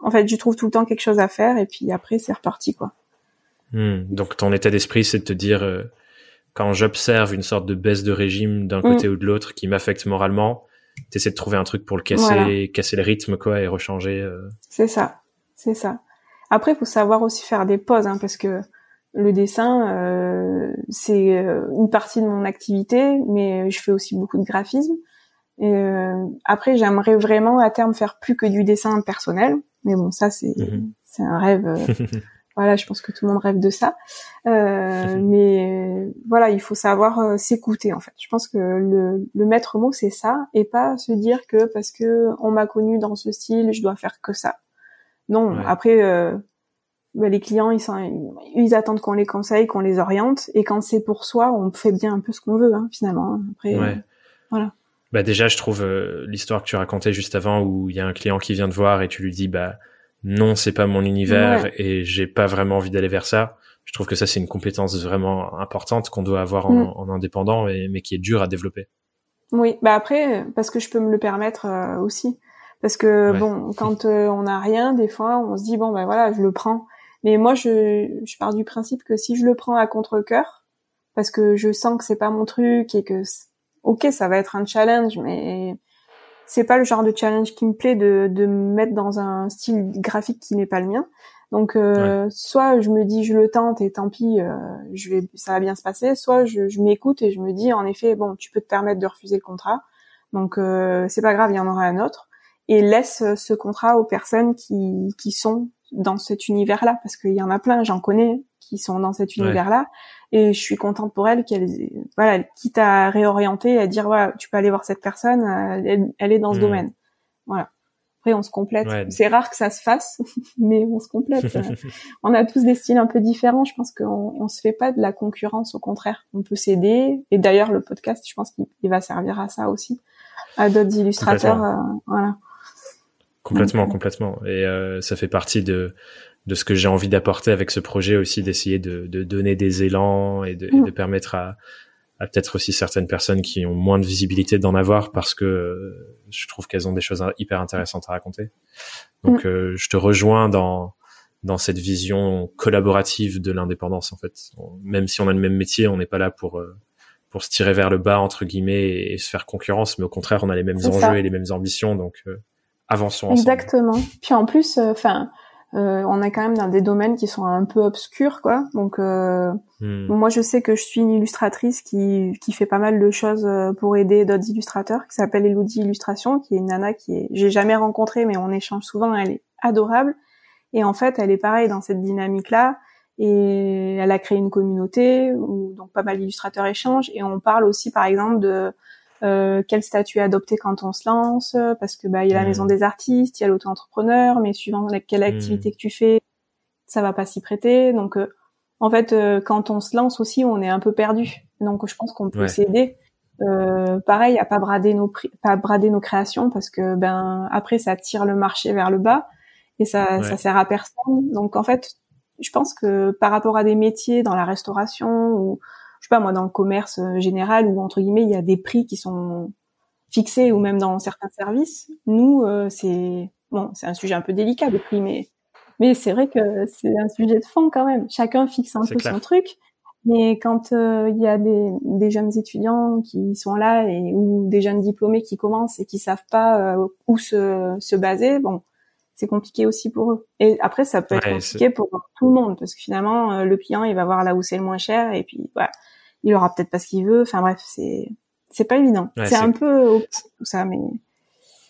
En fait, je trouve tout le temps quelque chose à faire et puis après c'est reparti quoi. Hmm. Donc ton état d'esprit, c'est de te dire euh, quand j'observe une sorte de baisse de régime d'un côté hmm. ou de l'autre qui m'affecte moralement, t'essaies de trouver un truc pour le casser, casser le rythme quoi et rechanger. Euh. C'est ça, c'est ça. Après, il faut savoir aussi faire des pauses hein, parce que le dessin, euh, c'est euh, une partie de mon activité, mais je fais aussi beaucoup de graphisme. Et, euh, après, j'aimerais vraiment à terme faire plus que du dessin personnel, mais bon, ça c'est mhm. c'est un rêve. voilà, je pense que tout le monde rêve de ça. mais voilà, il faut savoir s'écouter en fait. Je pense que le, le maître mot c'est ça, et pas se dire que parce que on m'a connu dans ce style, je dois faire que ça. Non, après bah, les clients ils, sont, ils attendent qu'on les conseille, qu'on les oriente, et quand c'est pour soi, on fait bien un peu ce qu'on veut hein, finalement. Après, euh, voilà. Bah déjà, je trouve euh, l'histoire que tu racontais juste avant, où il y a un client qui vient te voir et tu lui dis bah non, c'est pas mon univers et j'ai pas vraiment envie d'aller vers ça. Je trouve que ça c'est une compétence vraiment importante qu'on doit avoir en, mm. en indépendant, mais, qui est dur à développer. Oui, bah après parce que je peux me le permettre euh, aussi. Parce que bon, quand on n'a rien, des fois, on se dit bon ben voilà, je le prends. Mais moi, je, je pars du principe que si je le prends à contre-cœur, parce que je sens que c'est pas mon truc et que, ok, ça va être un challenge, mais c'est pas le genre de challenge qui me plaît de, de me mettre dans un style graphique qui n'est pas le mien. Donc, euh, soit je me dis je le tente et tant pis, euh, je vais, ça va bien se passer. Soit je, je m'écoute et je me dis en effet, bon, tu peux te permettre de refuser le contrat. Donc, euh, c'est pas grave, il y en aura un autre. Et laisse ce contrat aux personnes qui, qui sont dans cet univers-là parce qu'il y en a plein, j'en connais qui sont dans cet univers-là et je suis contente pour elle qu'elle voilà, quitte à réorienter à dire voilà, tu peux aller voir cette personne, elle, est dans ce hmm. domaine. Voilà. Après on se complète. C'est rare que ça se fasse, mais on se complète. on a tous des styles un peu différents, je pense qu'on on se fait pas de la concurrence au contraire. On peut s'aider et d'ailleurs le podcast, je pense qu'il va servir à ça aussi à d'autres illustrateurs euh, voilà Complètement, complètement. Et euh, ça fait partie de de ce que j'ai envie d'apporter avec ce projet aussi, d'essayer de, de, donner des élans et de, et de mm. permettre à, à peut-être aussi certaines personnes qui ont moins de visibilité d'en avoir parce que euh, je trouve qu'elles ont des choses hyper intéressantes à raconter. Donc mm. euh, je te rejoins dans dans cette vision collaborative de l'indépendance en fait. Même si on a le même métier, on n'est pas là pour euh, pour se tirer vers le bas entre guillemets et, se faire concurrence, mais au contraire, on a les mêmes enjeux et les mêmes ambitions, donc avançons ensemble. Exactement. Puis en plus, enfin euh, on est quand même dans des domaines qui sont un peu obscurs, quoi. Donc, euh, hmm. moi, je sais que je suis une illustratrice qui, qui fait pas mal de choses euh, pour aider d'autres illustrateurs, qui s'appelle Elodie Illustration, qui est une nana qui est, j'ai jamais rencontré, mais on échange souvent. Elle est adorable. Et en fait, elle est pareille dans cette dynamique-là. Et elle a créé une communauté où donc pas mal d'illustrateurs échangent. Et on parle aussi, par exemple, de euh, quel statut adopter quand on se lance, parce que bah il y a la maison des artistes, il y a l'auto-entrepreneur, mais suivant quelle hmm. activité que tu fais, ça va pas s'y prêter. Donc euh, en fait, euh, quand on se lance aussi, on est un peu perdu. Donc je pense qu'on peut s'aider. pareil, à pas brader nos pas brader nos créations parce que ben après ça tire le marché vers le bas et ça ça sert à personne. Donc en fait, je pense que par rapport à des métiers dans la restauration ou sais pas moi dans le commerce euh, général où entre guillemets il y a des prix qui sont fixés ou même dans certains services. Nous, euh, c'est bon, c'est un sujet un peu délicat le prix, mais mais c'est vrai que c'est un sujet de fond quand même. Chacun fixe un peu son truc. Mais quand euh, il y a des, des, jeunes étudiants qui sont là et ou des jeunes diplômés qui commencent et qui savent pas où se, se baser, bon, c'est compliqué aussi pour eux. Et après, ça peut être compliqué pour tout le monde parce que finalement, le client, il va voir là où c'est le moins cher et puis voilà il aura peut-être pas ce qu'il veut. Enfin bref, c'est c'est pas évident. c'est un peu tout ça, mais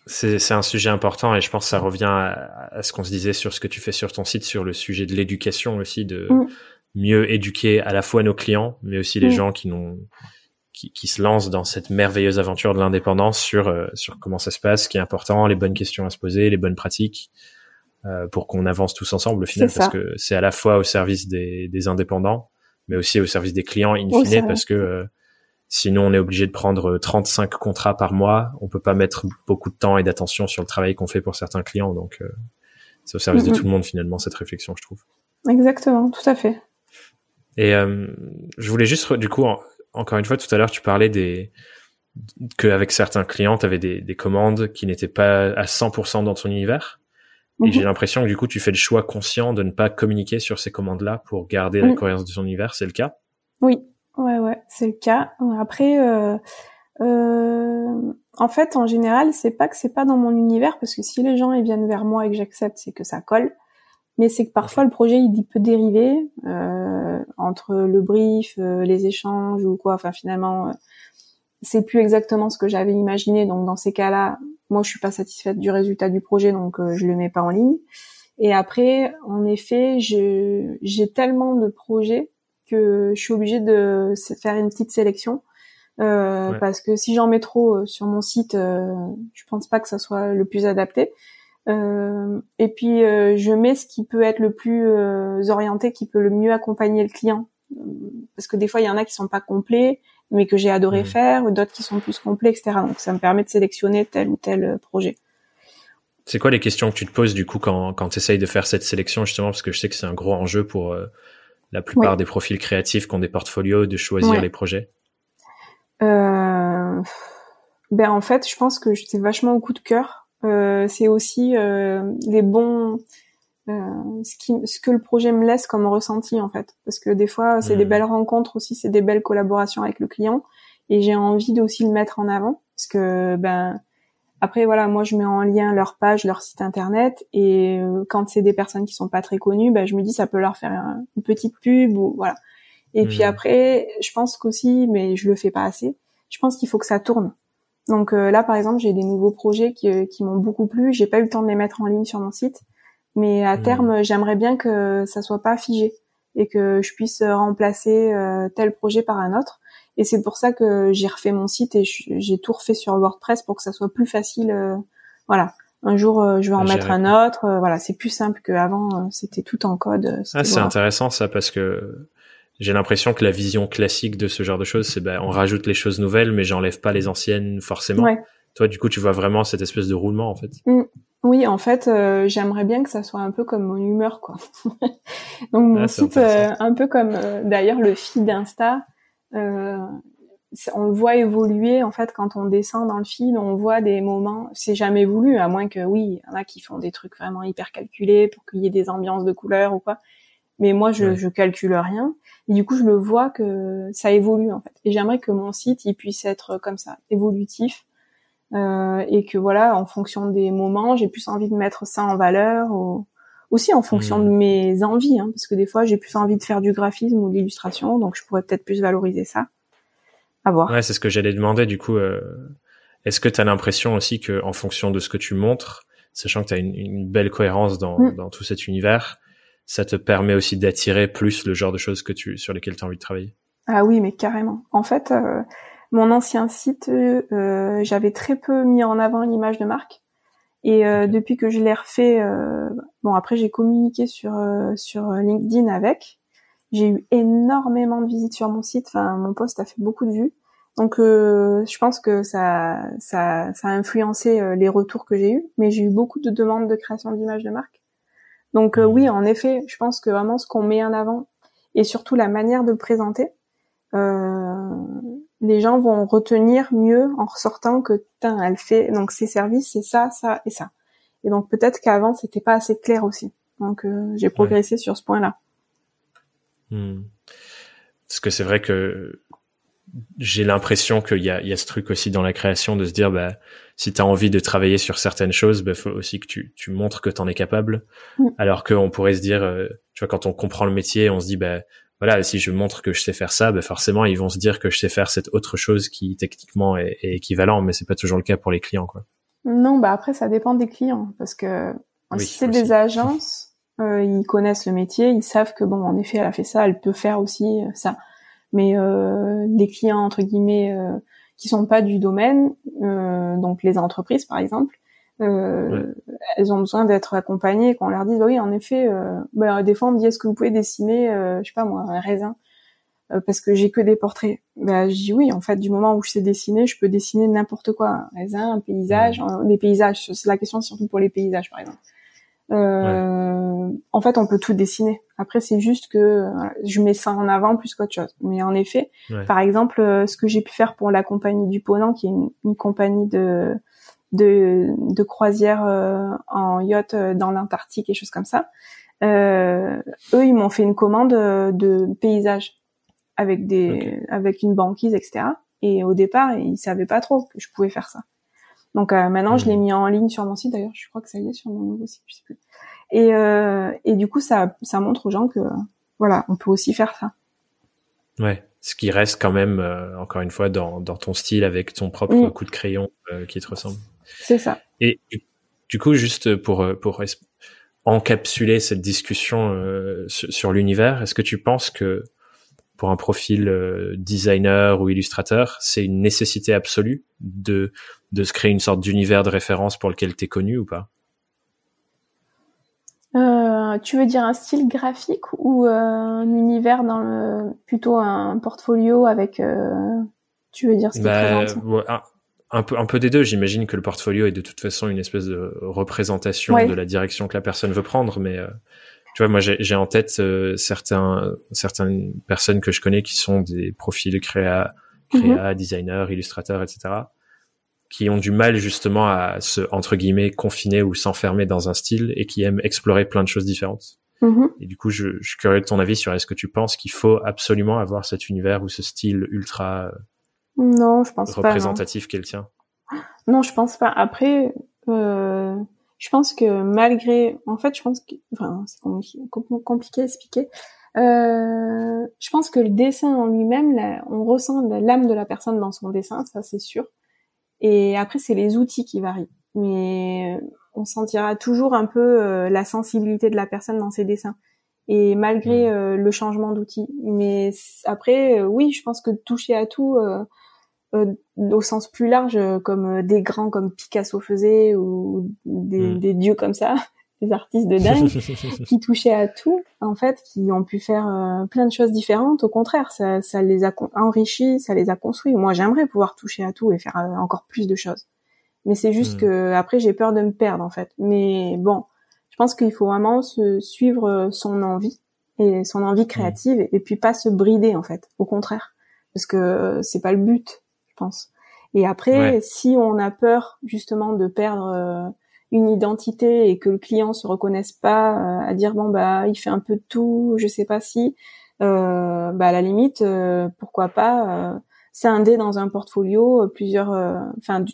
c'est un sujet important et je pense que ça revient à, ce qu'on se disait sur ce que tu fais sur ton site sur le sujet de l'éducation aussi, de mm. mieux éduquer à la fois nos clients, mais aussi les mm. gens qui n'ont qui, qui, se lancent dans cette merveilleuse aventure de l'indépendance sur euh, sur comment ça se passe, ce qui est important, les bonnes questions à se poser, les bonnes pratiques euh, pour qu'on avance tous ensemble au final, parce que c'est à la fois au service des, des indépendants, mais aussi au service des clients in fine, parce que euh, sinon on est obligé de prendre 35 contrats par mois. On peut pas mettre beaucoup de temps et d'attention sur le travail qu'on fait pour certains clients, donc euh, c'est au service de tout le monde finalement cette réflexion, je trouve. Exactement, tout à fait. Et euh, je voulais juste, du coup, encore une fois, tout à l'heure, tu parlais des qu'avec certains clients, tu avais des, des commandes qui n'étaient pas à 100% dans ton univers. Et j'ai mhm. l'impression que du coup, tu fais le choix conscient de ne pas communiquer sur ces commandes-là pour garder la cohérence de ton univers. C'est le cas? Oui, ouais, ouais, c'est le cas. Après, euh, euh, en fait, en général, c'est pas que c'est pas dans mon univers parce que si les gens ils viennent vers moi et que j'accepte, c'est que ça colle. Mais c'est que parfois le projet il peut dériver euh, entre le brief, euh, les échanges ou quoi. Enfin, finalement, euh, c'est plus exactement ce que j'avais imaginé. Donc dans ces cas-là, moi je suis pas satisfaite du résultat du projet, donc euh, je le mets pas en ligne. Et après, en effet, j'ai tellement de projets que je suis obligée de faire une petite sélection. Euh, Parce que si j'en mets trop euh, sur mon site, euh, je pense pas que ça soit le plus adapté. Euh, et puis je mets ce qui peut être le plus orienté, qui peut le mieux accompagner le client. Parce que des fois, il y en a qui sont pas complets mais que j'ai adoré mmh. faire, ou d'autres qui sont plus complets, etc. Donc ça me permet de sélectionner tel ou tel euh, projet. C'est quoi les questions que tu te poses du coup quand, quand tu essayes de faire cette sélection justement? Parce que je sais que c'est un gros enjeu pour euh, la plupart des profils créatifs qui ont des portfolios de choisir les projets euh... Ben en fait, je pense que c'est vachement au coup de cœur. Euh, c'est aussi euh, les bons euh, ce, qui, ce que le projet me laisse comme ressenti en fait. Parce que des fois, c'est des hmm. belles rencontres aussi, c'est des belles collaborations avec le client, et j'ai envie de aussi le mettre en avant, parce que ben après voilà, moi je mets en lien leur page, leur site internet, et euh, quand c'est des personnes qui sont pas très connues, ben je me dis ça peut leur faire une petite pub ou voilà. Et puis hmm. après, je pense qu'aussi, mais je le fais pas assez, je pense qu'il faut que ça tourne. Donc euh, là, par exemple, j'ai des nouveaux projets qui, qui m'ont beaucoup plu. J'ai pas eu le temps de les mettre en ligne sur mon site, mais à hmm. terme, j'aimerais bien que ça soit pas figé et que je puisse remplacer euh, tel projet par un autre. Et c'est pour ça que j'ai refait mon site et j'ai tout refait sur WordPress pour que ça soit plus facile. Euh, voilà. Un jour, euh, je vais en mettre un autre. voilà, c'est plus simple qu'avant. c'était tout en code. Ah, c'est intéressant ça parce que j'ai l'impression que la vision classique de ce genre de choses, c'est ben on rajoute les choses nouvelles, mais j'enlève pas les anciennes forcément. toi, du coup, tu vois vraiment cette espèce de roulement, en fait. Mm. Oui, en fait, euh, j'aimerais bien que ça soit un peu comme mon humeur, quoi. Donc mon ah, site, euh, un peu comme euh, d'ailleurs le feed d'Insta, on le voit évoluer. En fait, quand on descend dans le feed, on voit des moments. C'est jamais voulu, à moins que oui, il y en a qui font des trucs vraiment hyper calculés pour qu'il y ait des ambiances de couleurs ou quoi. Mais moi, je, je calcule rien. Et du coup, je le vois que ça évolue en fait. Et j'aimerais que mon site, il puisse être comme ça, évolutif euh, et que voilà, en fonction des moments, j'ai plus envie de mettre ça en valeur, ou aussi en fonction de hmm. mes envies, hein, parce que des fois j'ai plus envie de faire du graphisme ou de l'illustration, donc je pourrais peut-être plus valoriser ça. À voir. Ouais, c'est ce que j'allais demander du coup. Euh, est-ce que tu as l'impression aussi que en fonction de ce que tu montres, sachant que tu as une, une, belle cohérence dans, hmm. dans tout cet univers, ça te permet aussi d'attirer plus le genre de choses que tu sur lesquelles tu as envie de travailler? Ah oui, mais carrément. En fait, euh, mon ancien site, euh, j'avais très peu mis en avant l'image de marque. Et euh, depuis que je l'ai refait, euh, bon après j'ai communiqué sur sur LinkedIn avec. J'ai eu énormément de visites sur mon site. Enfin, mon post a fait beaucoup de vues. Donc, je pense que ça, ça, ça a influencé les retours que j'ai eus. Mais j'ai eu beaucoup de demandes de création d'image de marque. Donc, oui, en effet, je pense que vraiment ce qu'on met en avant et surtout la manière de le présenter, euh, les gens vont retenir mieux en ressortant que elle fait donc ses services c'est ça ça et ça. Et donc peut-être qu'avant c'était pas assez clair aussi. Donc euh, j'ai progressé sur ce point là hmm. parce que c'est vrai que j'ai l'impression qu'il y a, il y a ce truc aussi dans la création de se dire bah si tu as envie de travailler sur certaines choses bah faut aussi que tu, tu montres que tu en es capable mm. alors qu'on pourrait se dire euh, tu vois quand on comprend le métier on se dit bah voilà, si je montre que je sais faire ça, ben forcément ils vont se dire que je sais faire cette autre chose qui techniquement est, équivalent, mais c'est pas toujours le cas pour les clients, quoi. Non, bah après ça dépend des clients, parce que si c'est des agences, euh, ils connaissent le métier, ils savent que bon, en effet, elle a fait ça, elle peut faire aussi euh, ça. Mais euh, les clients entre guillemets euh, qui sont pas du domaine, euh, donc les entreprises par exemple, euh, elles ont besoin d'être accompagnées, qu'on leur dise, bah oui, en effet, euh, bah, des fois on me dit, est-ce que vous pouvez dessiner, euh, je sais pas moi, un raisin parce que j'ai que des portraits. Bah, je dis oui, en fait, du moment où je sais dessiner, je peux dessiner n'importe quoi, un raisin, un paysage, des paysages. C'est la question surtout pour les paysages, par exemple. Euh, En fait, on peut tout dessiner. Après, c'est juste que je mets ça en avant plus qu'autre chose. Mais en effet, par exemple, ce que j'ai pu faire pour la compagnie du Ponant, qui est une, une compagnie de de, de croisière euh, en yacht euh, dans l'Antarctique et choses comme ça. Euh, eux, ils m'ont fait une commande de paysages avec des, avec une banquise, etc. Et au départ, ils savaient pas trop que je pouvais faire ça. Donc maintenant, je l'ai mis en ligne sur mon site. D'ailleurs, je crois que ça y est sur mon nouveau site, je sais plus. Et, et du coup, ça, ça montre aux gens que voilà, on peut aussi faire ça. Ouais, ce qui reste quand même, encore une fois, dans, dans ton style avec ton propre mm. coup de crayon qui te ressemble. C'est ça. Et du coup, juste pour pour encapsuler cette discussion euh, sur, l'univers, est-ce que tu penses que pour un profil euh, designer ou illustrateur, c'est une nécessité absolue de de se créer une sorte d'univers de référence pour lequel tu es connu ou pas euh, tu veux dire un style graphique ou un univers dans le plutôt un portfolio avec tu veux dire ce qui bah, un peu, un peu des deux. J'imagine que le portfolio est de toute façon une espèce de représentation de la direction que la personne veut prendre, mais euh, tu vois, moi j'ai en tête euh, certains, certaines personnes que je connais qui sont des profils créa, créa, mhm. designers, illustrateurs, etc., qui ont du mal justement à se entre guillemets confiner ou s'enfermer dans un style et qui aiment explorer plein de choses différentes. Mhm. Et du coup, je, je suis curieux de ton avis sur est-ce que tu penses qu'il faut absolument avoir cet univers ou ce style ultra non, je pense. Représentatif qu'elle tient. Non, je pense pas. Après, euh, je pense que malgré, en fait, je pense que, enfin, c'est compliqué, à expliquer. Euh, je pense que le dessin en lui-même, on ressent l'âme de la personne dans son dessin, ça c'est sûr. Et après, c'est les outils qui varient. Mais on sentira toujours un peu euh, la sensibilité de la personne dans ses dessins. Et malgré mmh. le changement d'outils. Mais après, oui, je pense que toucher à tout, euh, au sens plus large, euh, comme euh, des grands comme Picasso faisait ou des, hmm. des dieux comme ça, des artistes de dingue qui touchaient à tout, en fait, qui ont pu faire plein de choses différentes. Au contraire, ça, ça les a enrichis, ça les a construits. Moi, j'aimerais pouvoir toucher à tout et faire encore plus de choses. Mais c'est juste hmm. que après j'ai peur de me perdre en fait. Mais bon, je pense qu'il faut vraiment se suivre son envie et son envie hmm. créative et puis pas se brider en fait. Au contraire, parce que c'est pas le but, je pense. Et après, si on a peur justement de perdre euh, une identité et que le client se reconnaisse pas euh, à dire bon bah il fait un peu de tout, je sais pas si, euh, bah à la limite pourquoi pas scinder dans un portfolio plusieurs, enfin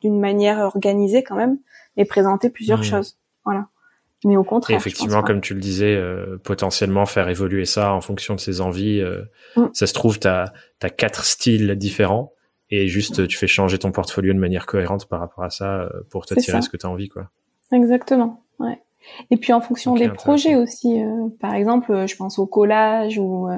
d'une manière organisée quand même et présenter plusieurs mmh. choses, voilà. Mais au contraire. effectivement, comme tu le disais, potentiellement faire évoluer ça en fonction de ses envies. Mmh. Ça se trouve, tu as, as, quatre styles différents et juste tu fais changer ton portfolio de manière cohérente par rapport à ça euh, pour t'attirer ce que tu as envie quoi. Exactement. Ouais. Et puis en fonction des projets aussi euh, par exemple, euh, je pense au collage ou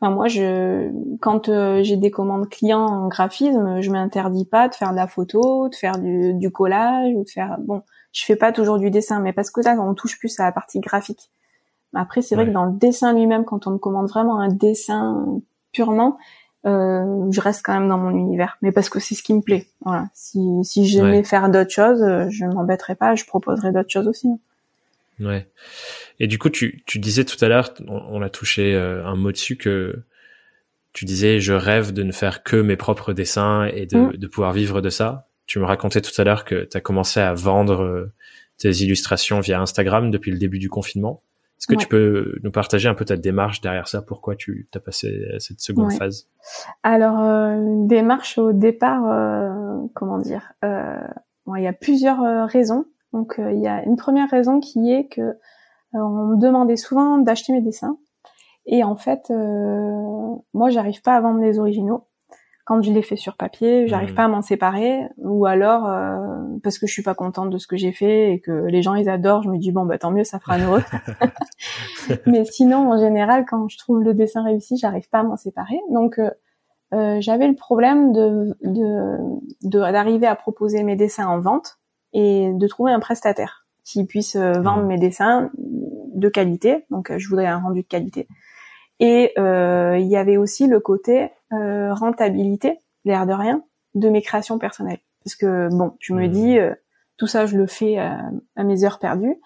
enfin moi je quand j'ai des commandes clients en graphisme, je m'interdis pas de faire de la photo, de faire du, du collage ou de faire bon, je fais pas toujours du dessin mais parce que là on touche plus à la partie graphique. Après c'est vrai que dans le dessin lui-même quand on me commande vraiment un dessin purement, euh, je reste quand même dans mon univers, mais parce que c'est ce qui me plaît. Voilà. Si, si j'aimais faire d'autres choses, euh, je m'embêterais pas, je proposerais d'autres choses aussi. Hein. Ouais. Et du coup, tu, tu disais tout à l'heure, on, a touché euh, un mot dessus que tu disais, je rêve de ne faire que mes propres dessins et de, mm. de pouvoir vivre de ça. Tu me racontais tout à l'heure que tu as commencé à vendre tes illustrations via Instagram depuis le début du confinement. Est-ce que tu peux nous partager un peu ta démarche derrière ça? Pourquoi tu as passé cette seconde phase? Alors, euh, démarche au départ, euh, comment dire euh, Il y a plusieurs euh, raisons. Donc, euh, il y a une première raison qui est que on me demandait souvent d'acheter mes dessins. Et en fait, moi, j'arrive pas à vendre les originaux quand je les fais sur papier, j'arrive mmh. pas à m'en séparer, ou alors euh, parce que je suis pas contente de ce que j'ai fait et que les gens ils adorent, je me dis bon bah tant mieux, ça fera un heureux. Mais sinon en général, quand je trouve le dessin réussi, j'arrive pas à m'en séparer. Donc euh, euh, j'avais le problème de d'arriver à proposer mes dessins en vente et de trouver un prestataire qui puisse vendre mmh. mes dessins de qualité. Donc je voudrais un rendu de qualité. Et il y avait aussi le côté euh, rentabilité, l'air de rien, de mes créations personnelles. Parce que bon, je me mmh. dis, euh, tout ça, je le fais euh, à, mes heures perdues,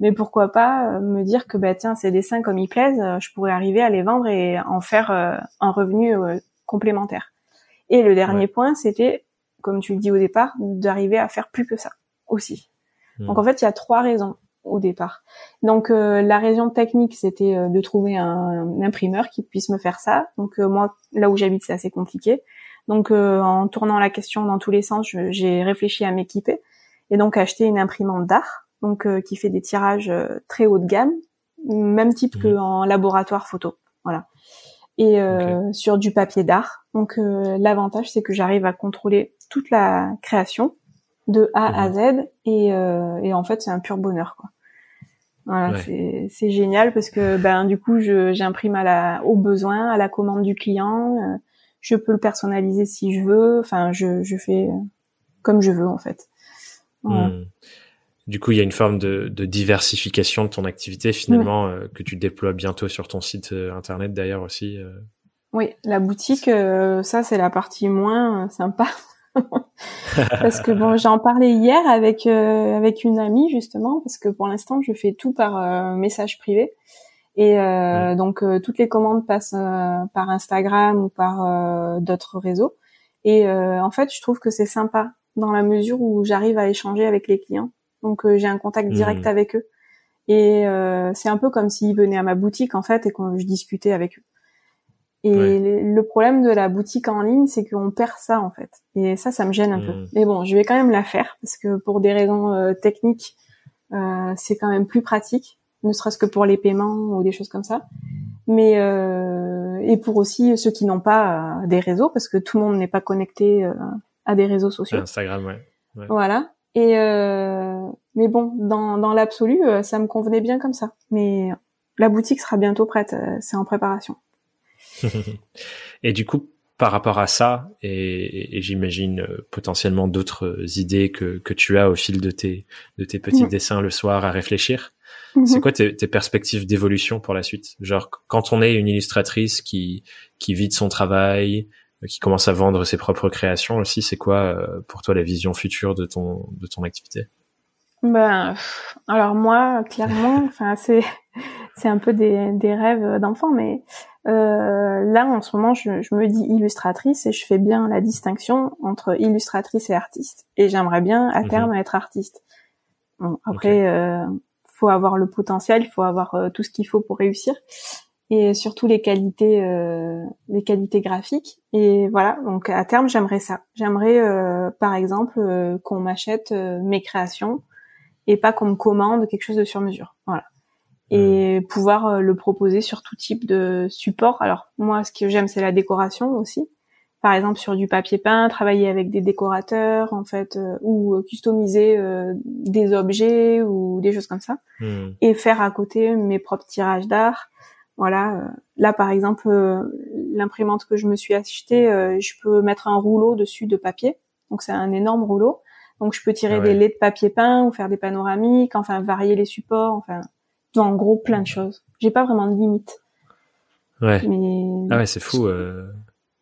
mais pourquoi pas me dire que bah tiens, ces dessins comme ils plaisent, je pourrais arriver à les vendre et en faire un revenu complémentaire. Et le dernier point, c'était, comme tu le dis au départ, d'arriver à faire plus que ça aussi. Mmh. Donc en fait, il y a trois raisons au départ. Donc euh, la raison technique, c'était euh, de trouver un, imprimeur qui puisse me faire ça. Donc euh, moi, là où j'habite, c'est assez compliqué. Donc en tournant la question dans tous les sens, j'ai réfléchi à m'équiper et donc acheter une imprimante d'art, donc qui fait des tirages très haut de gamme, même type que qu'en laboratoire photo. Voilà. Et sur du papier d'art. Donc l'avantage, c'est que j'arrive à contrôler toute la création de A à mhm. Z et, euh, et en fait c'est un pur bonheur quoi. Voilà, c'est génial parce que ben du coup j'imprime à la au besoin, à la commande du client, euh, je peux le personnaliser si je veux, enfin je, je fais comme je veux en fait. Hmm. Du coup, il y a une forme de, de diversification de ton activité finalement euh, que tu déploies bientôt sur ton site euh, internet d'ailleurs aussi. Oui, la boutique, ça c'est la partie moins sympa parce que bon, j'en parlais hier avec euh, avec une amie justement parce que pour l'instant je fais tout par euh, message privé. Et euh, donc toutes les commandes passent par Instagram ou par d'autres réseaux. Et en fait je trouve que c'est sympa dans la mesure où j'arrive à échanger avec les clients. Donc j'ai un contact direct mmh. avec eux. Et c'est un peu comme s'ils venaient à ma boutique en fait et que je discutais avec eux et le problème de la boutique en ligne, c'est qu'on perd ça en fait. Et ça, ça me gêne un peu. Hmm. Mais bon, je vais quand même la faire parce que pour des raisons euh, techniques, euh, c'est quand même plus pratique, ne serait-ce que pour les paiements ou des choses comme ça. Mais euh, et pour aussi ceux qui n'ont pas des réseaux, parce que tout le monde n'est pas connecté euh, à des réseaux sociaux. Instagram, ouais. ouais. Voilà. Et mais bon, dans, dans l'absolu, ça me convenait bien comme ça. Mais la boutique sera bientôt prête, c'est en préparation. Et du coup, par rapport à ça, et, j'imagine euh, potentiellement d'autres idées que, que tu as au fil de tes, de tes petits dessins le soir à réfléchir, mhm. c'est quoi tes, tes perspectives d'évolution pour la suite? Genre, quand on est une illustratrice qui, qui vit de son travail, qui commence à vendre ses propres créations aussi. C'est quoi pour toi la vision future de ton de ton activité? Ben alors moi clairement, enfin c'est c'est un peu des des rêves d'enfant, mais euh, là, en ce moment, je, je, me dis illustratrice et je fais bien la distinction entre illustratrice et artiste. Et j'aimerais bien, à mhm. terme, être artiste. Bon, après, euh, faut avoir le potentiel, il faut avoir euh, tout ce qu'il faut pour réussir, et surtout les qualités, euh, les qualités graphiques. Et voilà, donc à terme, j'aimerais ça. J'aimerais, euh, par exemple, qu'on m'achète mes créations et pas qu'on me commande quelque chose de sur mesure. Voilà et pouvoir euh, le proposer sur tout type de support. Alors moi, ce que j'aime, c'est la décoration aussi. Par exemple, sur du papier peint, travailler avec des décorateurs, en fait, euh, ou euh, customiser des objets ou des choses comme ça, hmm. et faire à côté mes propres tirages d'art. Voilà. Là, par exemple, l'imprimante que je me suis achetée, je peux mettre un rouleau dessus de papier. Donc c'est un énorme rouleau. Donc je peux tirer ah des laits de papier peint ou faire des panoramiques, enfin varier les supports, enfin en gros plein de choses. J'ai pas vraiment de limite. Ouais. Ah ouais, c'est fou. Euh,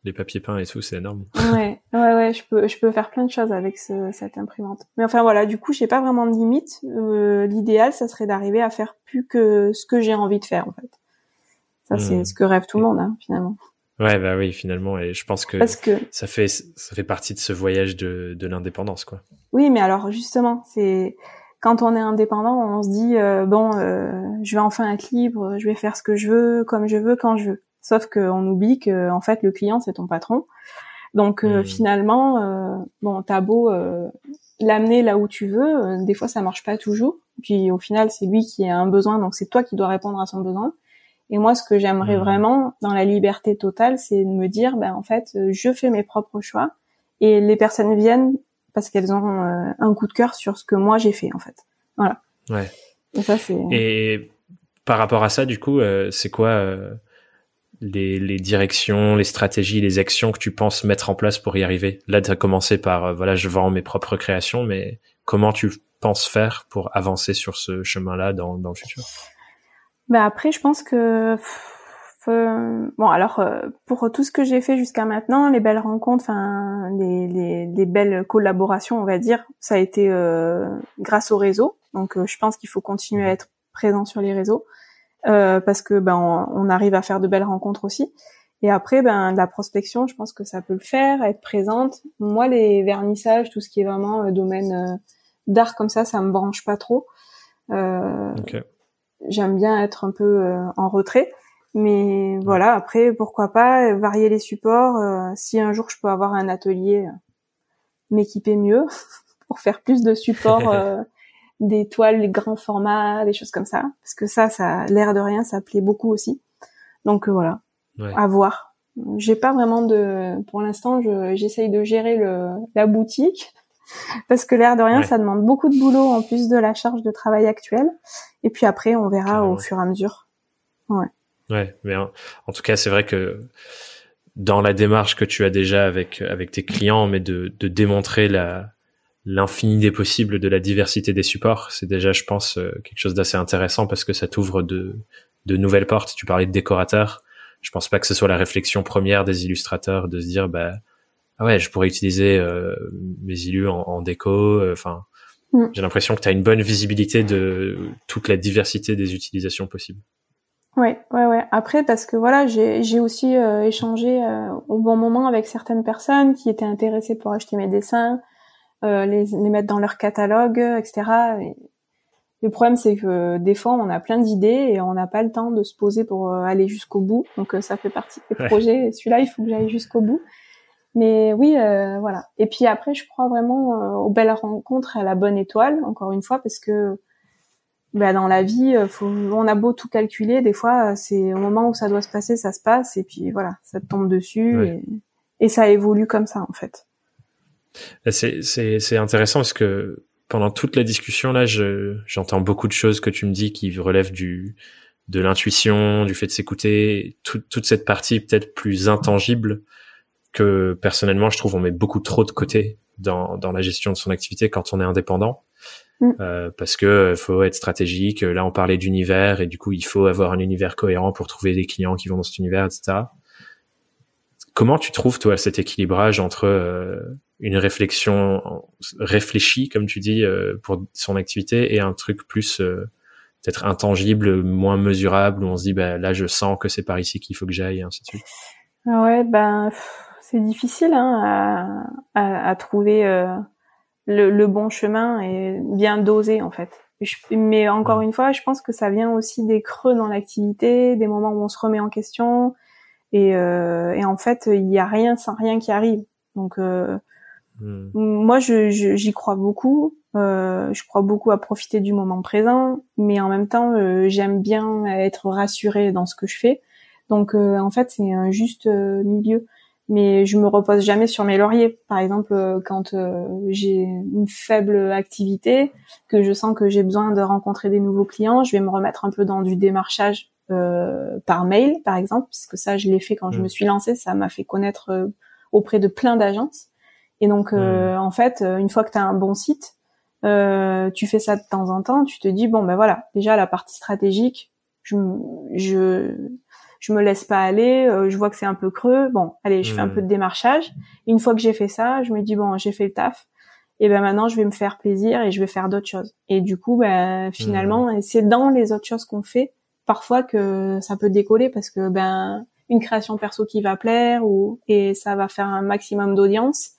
les papiers peints et tout, c'est énorme. Ouais, ouais, ouais. Je peux, je peux faire plein de choses avec ce, cette imprimante. Mais enfin voilà, du coup, j'ai pas vraiment de limite. Euh, L'idéal, ça serait d'arriver à faire plus que ce que j'ai envie de faire, en fait. Ça, c'est hmm. ce que rêve tout le monde, hein, finalement. Ouais, bah oui, finalement, et je pense que, Parce que ça fait ça fait partie de ce voyage de, de l'indépendance, quoi. Oui, mais alors justement, c'est quand on est indépendant, on se dit euh, bon, euh, je vais enfin être libre, je vais faire ce que je veux, comme je veux, quand je veux. Sauf qu'on oublie que en fait le client c'est ton patron. Donc euh, hmm. finalement, bon, t'as beau l'amener là où tu veux, des fois ça marche pas toujours. Puis au final c'est lui qui a un besoin, donc c'est toi qui dois répondre à son besoin. Et moi, ce que j'aimerais hmm. vraiment dans la liberté totale, c'est de me dire, ben en fait, je fais mes propres choix et les personnes viennent parce qu'elles ont euh, un coup de cœur sur ce que moi j'ai fait en fait. Voilà. Ouais. Et ça c'est. Et par rapport à ça, du coup, euh, c'est quoi euh, les, les, directions, les stratégies, les actions que tu penses mettre en place pour y arriver? Là, tu as commencé par voilà, je vends mes propres créations, mais comment tu penses faire pour avancer sur ce chemin-là dans, dans le futur? Ben après, je pense que bon alors euh, pour tout ce que j'ai fait jusqu'à maintenant, les belles rencontres, enfin les, les, les, belles collaborations, on va dire, ça a été euh, grâce au réseau. Donc euh, je pense qu'il faut continuer à être présent sur les réseaux parce que ben on, arrive à faire de belles rencontres aussi. Et après ben la prospection, je pense que ça peut le faire, être présente. Moi les vernissages, tout ce qui est vraiment domaine d'art comme ça, ça me branche pas trop. J'aime bien être un peu en retrait. Mais voilà, après, pourquoi pas varier les supports. Euh, si un jour je peux avoir un atelier, euh, m'équiper mieux pour faire plus de supports, euh, des toiles, des grands formats, des choses comme ça. Parce que ça, ça, l'air de rien, ça plaît beaucoup aussi. Donc voilà, à voir. J'ai pas vraiment de, pour l'instant, j'essaye de gérer le, la boutique parce que l'air de rien, ça demande beaucoup de boulot en plus de la charge de travail actuelle. Et puis après, on verra au fur et à mesure. Ouais. Ouais, mais en, tout cas, c'est vrai que dans la démarche que tu as déjà avec avec tes clients, mais de, de démontrer la l'infini des possibles de la diversité des supports, c'est déjà, je pense, euh, quelque chose d'assez intéressant parce que ça t'ouvre de de nouvelles portes. Tu parlais de décorateurs. Je pense pas que ce soit la réflexion première des illustrateurs de se dire, bah ah ouais, je pourrais utiliser euh, mes illus en, déco. Euh, enfin, mm. j'ai l'impression que tu as une bonne visibilité de toute la diversité des utilisations possibles. Ouais, ouais, ouais. Après, parce que voilà, j'ai aussi euh, échangé euh, au bon moment avec certaines personnes qui étaient intéressées pour acheter mes dessins, euh, les, les, mettre dans leur catalogue, etc. Et le problème, c'est que des fois, on a plein d'idées et on n'a pas le temps de se poser pour aller jusqu'au bout. Donc, ça fait partie des projets. Celui-là, il faut que j'aille jusqu'au bout. Mais oui, voilà. Et puis après, je crois vraiment aux belles rencontres à la bonne étoile, encore une fois, parce que bah, dans la vie, euh, faut, on a beau tout calculer, des fois, euh, c'est au moment où ça doit se passer, ça se passe, et puis voilà, ça te tombe dessus, et, et, ça évolue comme ça, en fait. C'est intéressant parce que pendant toute la discussion là, j'entends beaucoup de choses que tu me dis qui relèvent du de l'intuition, du fait de s'écouter, toute cette partie peut-être plus intangible que personnellement je trouve on met beaucoup trop de côté dans, dans la gestion de son activité quand on est indépendant. Mm. Euh, parce que euh, faut être stratégique. Là, on parlait d'univers et du coup, il faut avoir un univers cohérent pour trouver des clients qui vont dans cet univers, etc. comment tu trouves toi cet équilibrage entre une réflexion réfléchie, comme tu dis, pour son activité et un truc plus peut-être intangible, moins mesurable, où on se dit bah là je sens que c'est par ici qu'il faut que j'aille, et ainsi de suite? Ah ouais, ben c'est difficile hein, à, à, à, trouver euh, le, le, bon chemin et bien doser en fait. mais encore une fois, je pense que ça vient aussi des creux dans l'activité, des moments où on se remet en question et, euh, et en fait il n'y a rien sans rien qui arrive. Donc euh, hmm. moi je, j'y crois beaucoup. Euh, je crois beaucoup à profiter du moment présent, mais en même temps euh, j'aime bien être rassurée dans ce que je fais. Donc en fait c'est un juste milieu mais je me repose jamais sur mes lauriers. Par exemple, euh, quand euh, j'ai une faible activité, que je sens que j'ai besoin de rencontrer des nouveaux clients, je vais me remettre un peu dans du démarchage euh, par mail, par exemple, puisque ça, je l'ai fait quand je mm. me suis lancée, ça m'a fait connaître euh, auprès de plein d'agences. Et donc, mm. en fait, une fois que tu as un bon site, tu fais ça de temps en temps, tu te dis, bon, ben voilà, déjà la partie stratégique, je, je je me laisse pas aller, euh, je vois que c'est un peu creux, bon, allez, je fais un peu de démarchage. Une fois que j'ai fait ça, je me dis bon, j'ai fait le taf. Et ben maintenant, je vais me faire plaisir et je vais faire d'autres choses. Et du coup, ben finalement, c'est dans les autres choses qu'on fait parfois que ça peut décoller parce que ben une création perso qui va plaire ou et ça va faire un maximum d'audience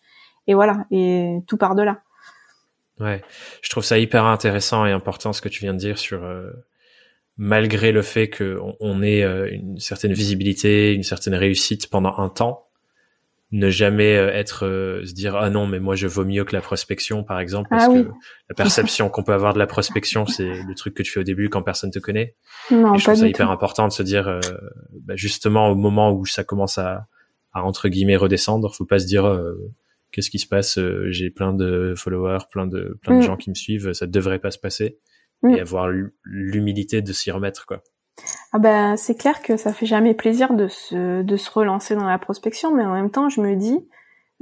et voilà et tout part de là. Ouais, je trouve ça hyper intéressant et important ce que tu viens de dire sur euh, malgré le fait qu'on on ait euh, une certaine visibilité, une certaine réussite pendant un temps, ne jamais euh, être euh, se dire ah non mais moi je vaux mieux que la prospection par exemple parce ah que la perception qu'on peut avoir de la prospection c'est le truc que tu fais au début quand personne te connaît. Non, je trouve ça hyper important de se dire bah, justement au moment où ça commence à, à entre guillemets redescendre, faut pas se dire qu'est-ce qui se passe j'ai plein de followers, plein de plein de mm. gens qui me suivent, ça devrait pas se passer et mm. avoir l'humilité de s'y remettre quoi. Ah ben c'est clair que ça fait jamais plaisir de se de se relancer dans la prospection, mais en même temps je me dis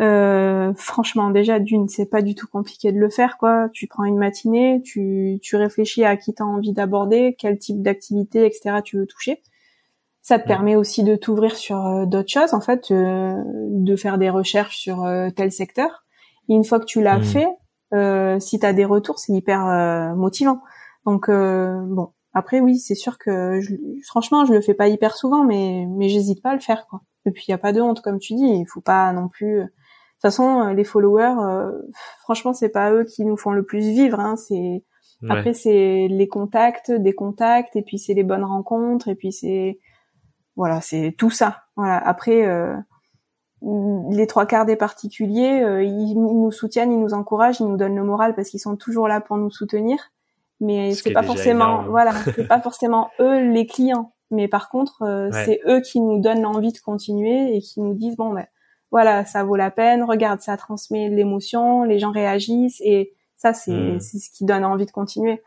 euh, franchement déjà d'une c'est pas du tout compliqué de le faire quoi. Tu prends une matinée, tu tu réfléchis à qui t'as envie d'aborder, quel type d'activité etc tu veux toucher. Ça te mm. permet aussi de t'ouvrir sur euh, d'autres choses en fait, euh, de faire des recherches sur euh, tel secteur. Et une fois que tu l'as mm. fait, euh, si tu as des retours, c'est hyper motivant. Donc euh, bon, après oui, c'est sûr que je, franchement, je le fais pas hyper souvent, mais mais j'hésite pas à le faire quoi. Et puis il y a pas de honte comme tu dis, il faut pas non plus. De toute façon, les followers, euh, franchement, c'est pas eux qui nous font le plus vivre. Hein. C'est après c'est les contacts, des contacts, et puis c'est les bonnes rencontres, et puis c'est voilà, c'est tout ça. Voilà. Après, euh, les trois quarts des particuliers, euh, ils, nous soutiennent, ils nous encouragent, ils nous donnent le moral parce qu'ils sont toujours là pour nous soutenir mais c'est pas forcément voilà c'est pas forcément eux les clients. Mais par contre euh, c'est eux qui nous donnent l'envie de continuer et qui nous disent bon ben voilà ça vaut la peine regarde ça transmet l'émotion les gens réagissent et ça c'est c'est ce qui donne envie de continuer.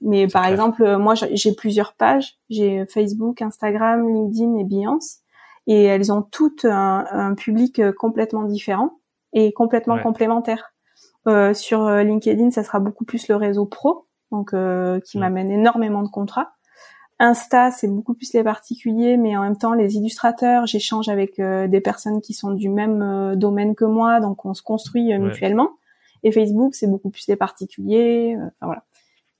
Mais par exemple euh, moi j'ai plusieurs pages. J'ai Facebook Instagram LinkedIn et Behance et elles ont toutes un, un public euh, complètement différent et complètement complémentaire. Euh, sur LinkedIn ça sera beaucoup plus le réseau pro donc euh, qui mm. m'amène énormément de contrats. Insta, c'est beaucoup plus les particuliers, mais en même temps les illustrateurs. J'échange avec euh, des personnes qui sont du même euh, domaine que moi, donc on se construit mutuellement. Et Facebook, c'est beaucoup plus les particuliers. Enfin, voilà.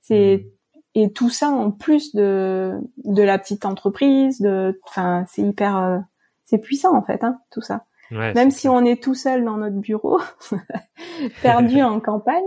C'est mm. et tout ça en plus de de la petite entreprise. De, enfin, c'est hyper, c'est puissant en fait, hein, tout ça. Même si on est tout seul dans notre bureau, perdu en campagne,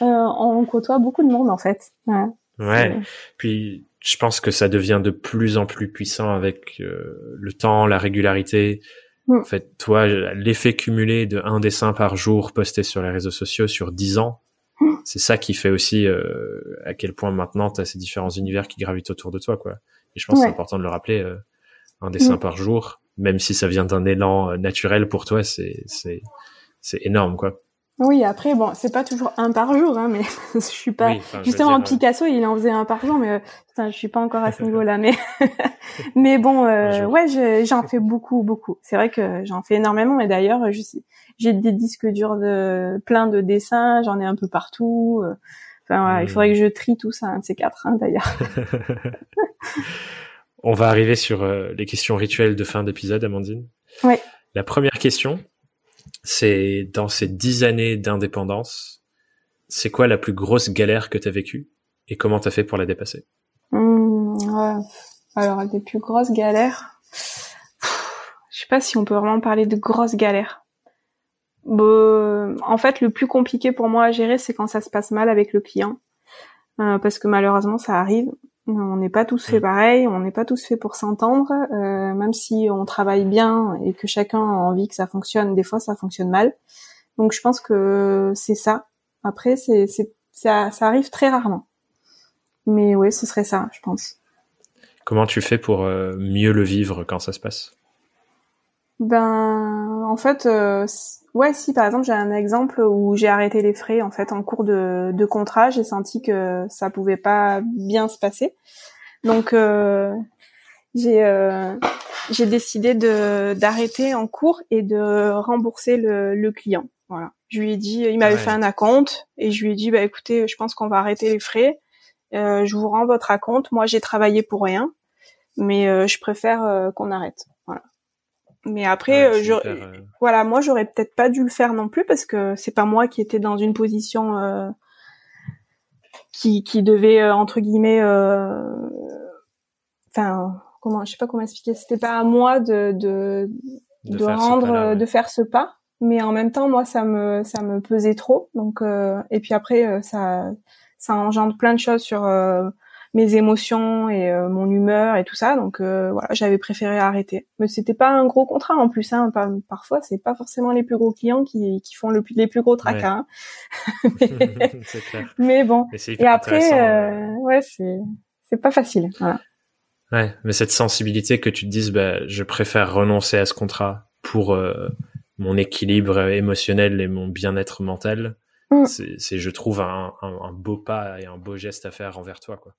euh, on côtoie beaucoup de monde en fait. Ouais. ouais. Puis je pense que ça devient de plus en plus puissant avec euh, le temps, la régularité. Mm. En fait, toi, l'effet cumulé de un dessin par jour posté sur les réseaux sociaux sur dix ans, mm. c'est ça qui fait aussi euh, à quel point maintenant tu as ces différents univers qui gravitent autour de toi, quoi. Et je pense que c'est important de le rappeler. Un dessin mm. par jour, même si ça vient d'un élan euh, naturel pour toi, c'est c'est c'est énorme quoi. Oui, après bon, c'est pas toujours un par jour, hein, mais je suis pas justement Picasso, il en faisait un par jour, mais euh, putain, je suis pas encore à ce niveau-là, mais mais bon, euh, ouais, j'en fais beaucoup, beaucoup. C'est vrai que j'en fais énormément, mais d'ailleurs, j'ai des disques durs de plein de dessins, j'en ai un peu partout. Enfin, voilà, il faudrait que je trie tout ça, un de ces quatre, hein, d'ailleurs. On va arriver sur euh, les questions rituelles de fin d'épisode, Amandine. Oui. La première question, c'est dans ces dix années d'indépendance, c'est quoi la plus grosse galère que tu as vécue et comment tu as fait pour la dépasser? Mmh, Alors, les plus grosses galères, je sais pas si on peut vraiment parler de grosses galères. en fait, le plus compliqué pour moi à gérer, c'est quand ça se passe mal avec le client, euh, parce que malheureusement, ça arrive. On n'est pas tous fait mmh. pareil, on n'est pas tous fait pour s'entendre, euh, même si on travaille bien et que chacun a envie que ça fonctionne, des fois ça fonctionne mal. Donc je pense que c'est ça. Après, c'est, c'est ça, ça arrive très rarement. Mais oui, ce serait ça, je pense. Comment tu fais pour euh, mieux le vivre quand ça se passe? Ben, en fait, euh, ouais, si par exemple j'ai un exemple où j'ai arrêté les frais en fait en cours de, de contrat, j'ai senti que ça pouvait pas bien se passer, donc euh, j'ai euh, j'ai décidé de d'arrêter en cours et de rembourser le, le client. Voilà. Je lui ai dit, il m'avait fait un acompte et je lui ai dit, bah écoutez, je pense qu'on va arrêter les frais. Euh, je vous rends votre acompte. Moi, j'ai travaillé pour rien, mais euh, je préfère qu'on arrête. Mais après, je, voilà, moi, j'aurais peut-être pas dû le faire non plus parce que c'est pas moi qui étais dans une position qui, qui devait entre guillemets, enfin, comment, je sais pas comment expliquer. C'était pas à moi de de, de, de rendre, de faire ce pas. Mais en même temps moi ça me ça me pesait trop. Donc euh, et puis après euh, ça ça engendre plein de choses sur euh, mes émotions et mon humeur et tout ça donc voilà j'avais préféré arrêter mais c'était pas un gros contrat en plus hein parfois c'est pas forcément les plus gros clients qui qui font le les plus gros tracas hein. mais, bon et après ouais c'est c'est pas facile voilà. ouais mais cette sensibilité que tu te dises bah je préfère renoncer à ce contrat pour mon équilibre émotionnel et mon bien-être mental, mm. c'est, je trouve, un, beau pas et un beau geste à faire envers toi, quoi.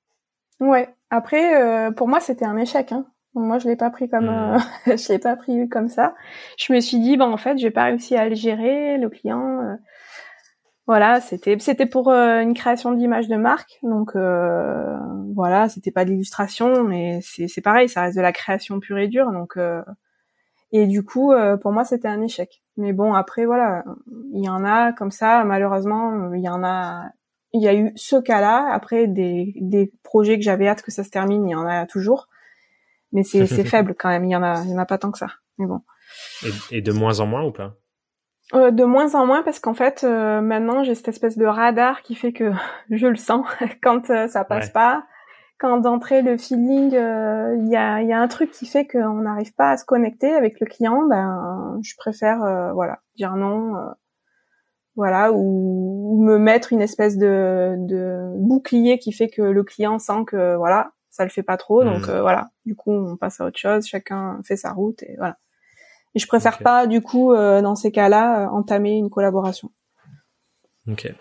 Ouais. Après, euh, pour moi, c'était un échec. Hein. Moi, je l'ai pas pris comme, mm. euh, je l'ai pas pris comme ça. Je me suis dit, bah en fait, j'ai pas réussi à le gérer, le client. Euh, voilà, c'était c'était pour une création d'image de marque, donc voilà, c'était pas de l'illustration, mais c'est c'est pareil, ça reste de la création pure et dure, donc et du coup, euh, pour moi, c'était un échec. Mais bon, après, voilà, il y en a comme ça. Malheureusement, il y en a. Il y a eu ce cas-là. Après, des, des projets que j'avais hâte que ça se termine, il y en a toujours. Mais c'est faible quand même. Il y en a, il y en a pas tant que ça. Mais bon. Et, et de moins en moins ou pas? Euh, de moins en moins parce qu'en fait euh, maintenant j'ai cette espèce de radar qui fait que je le sens quand euh, ça passe pas quand d'entrée le feeling, euh, il y, a, y, a, un truc qui fait qu'on n'arrive pas à se connecter avec le client, ben je préfère euh, voilà dire non, voilà ou, me mettre une espèce de, de, bouclier qui fait que le client sent que voilà ça le fait pas trop, donc mmh. voilà du coup on passe à autre chose, chacun fait sa route et voilà. Et je préfère pas du coup dans ces cas-là entamer une collaboration. Ok.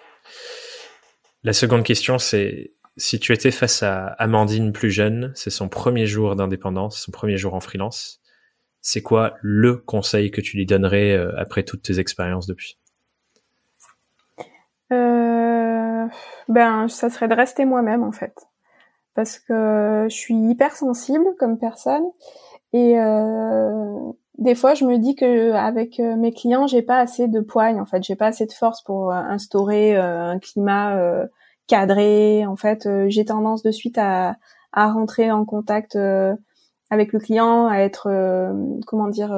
La seconde question c'est si tu étais face à Amandine plus jeune, c'est son premier jour d'indépendance, son premier jour en freelance, c'est quoi le conseil que tu lui donnerais euh, après toutes tes expériences depuis? Euh, Ben, ça serait de rester moi-même en fait, parce que je suis hyper sensible comme personne. Et euh, des fois je me dis que avec mes clients j'ai pas assez de poigne en fait, j'ai pas assez de force pour instaurer un climat cadré. En fait, euh, j'ai tendance de suite à, à rentrer en contact euh, avec le client, à être euh, comment dire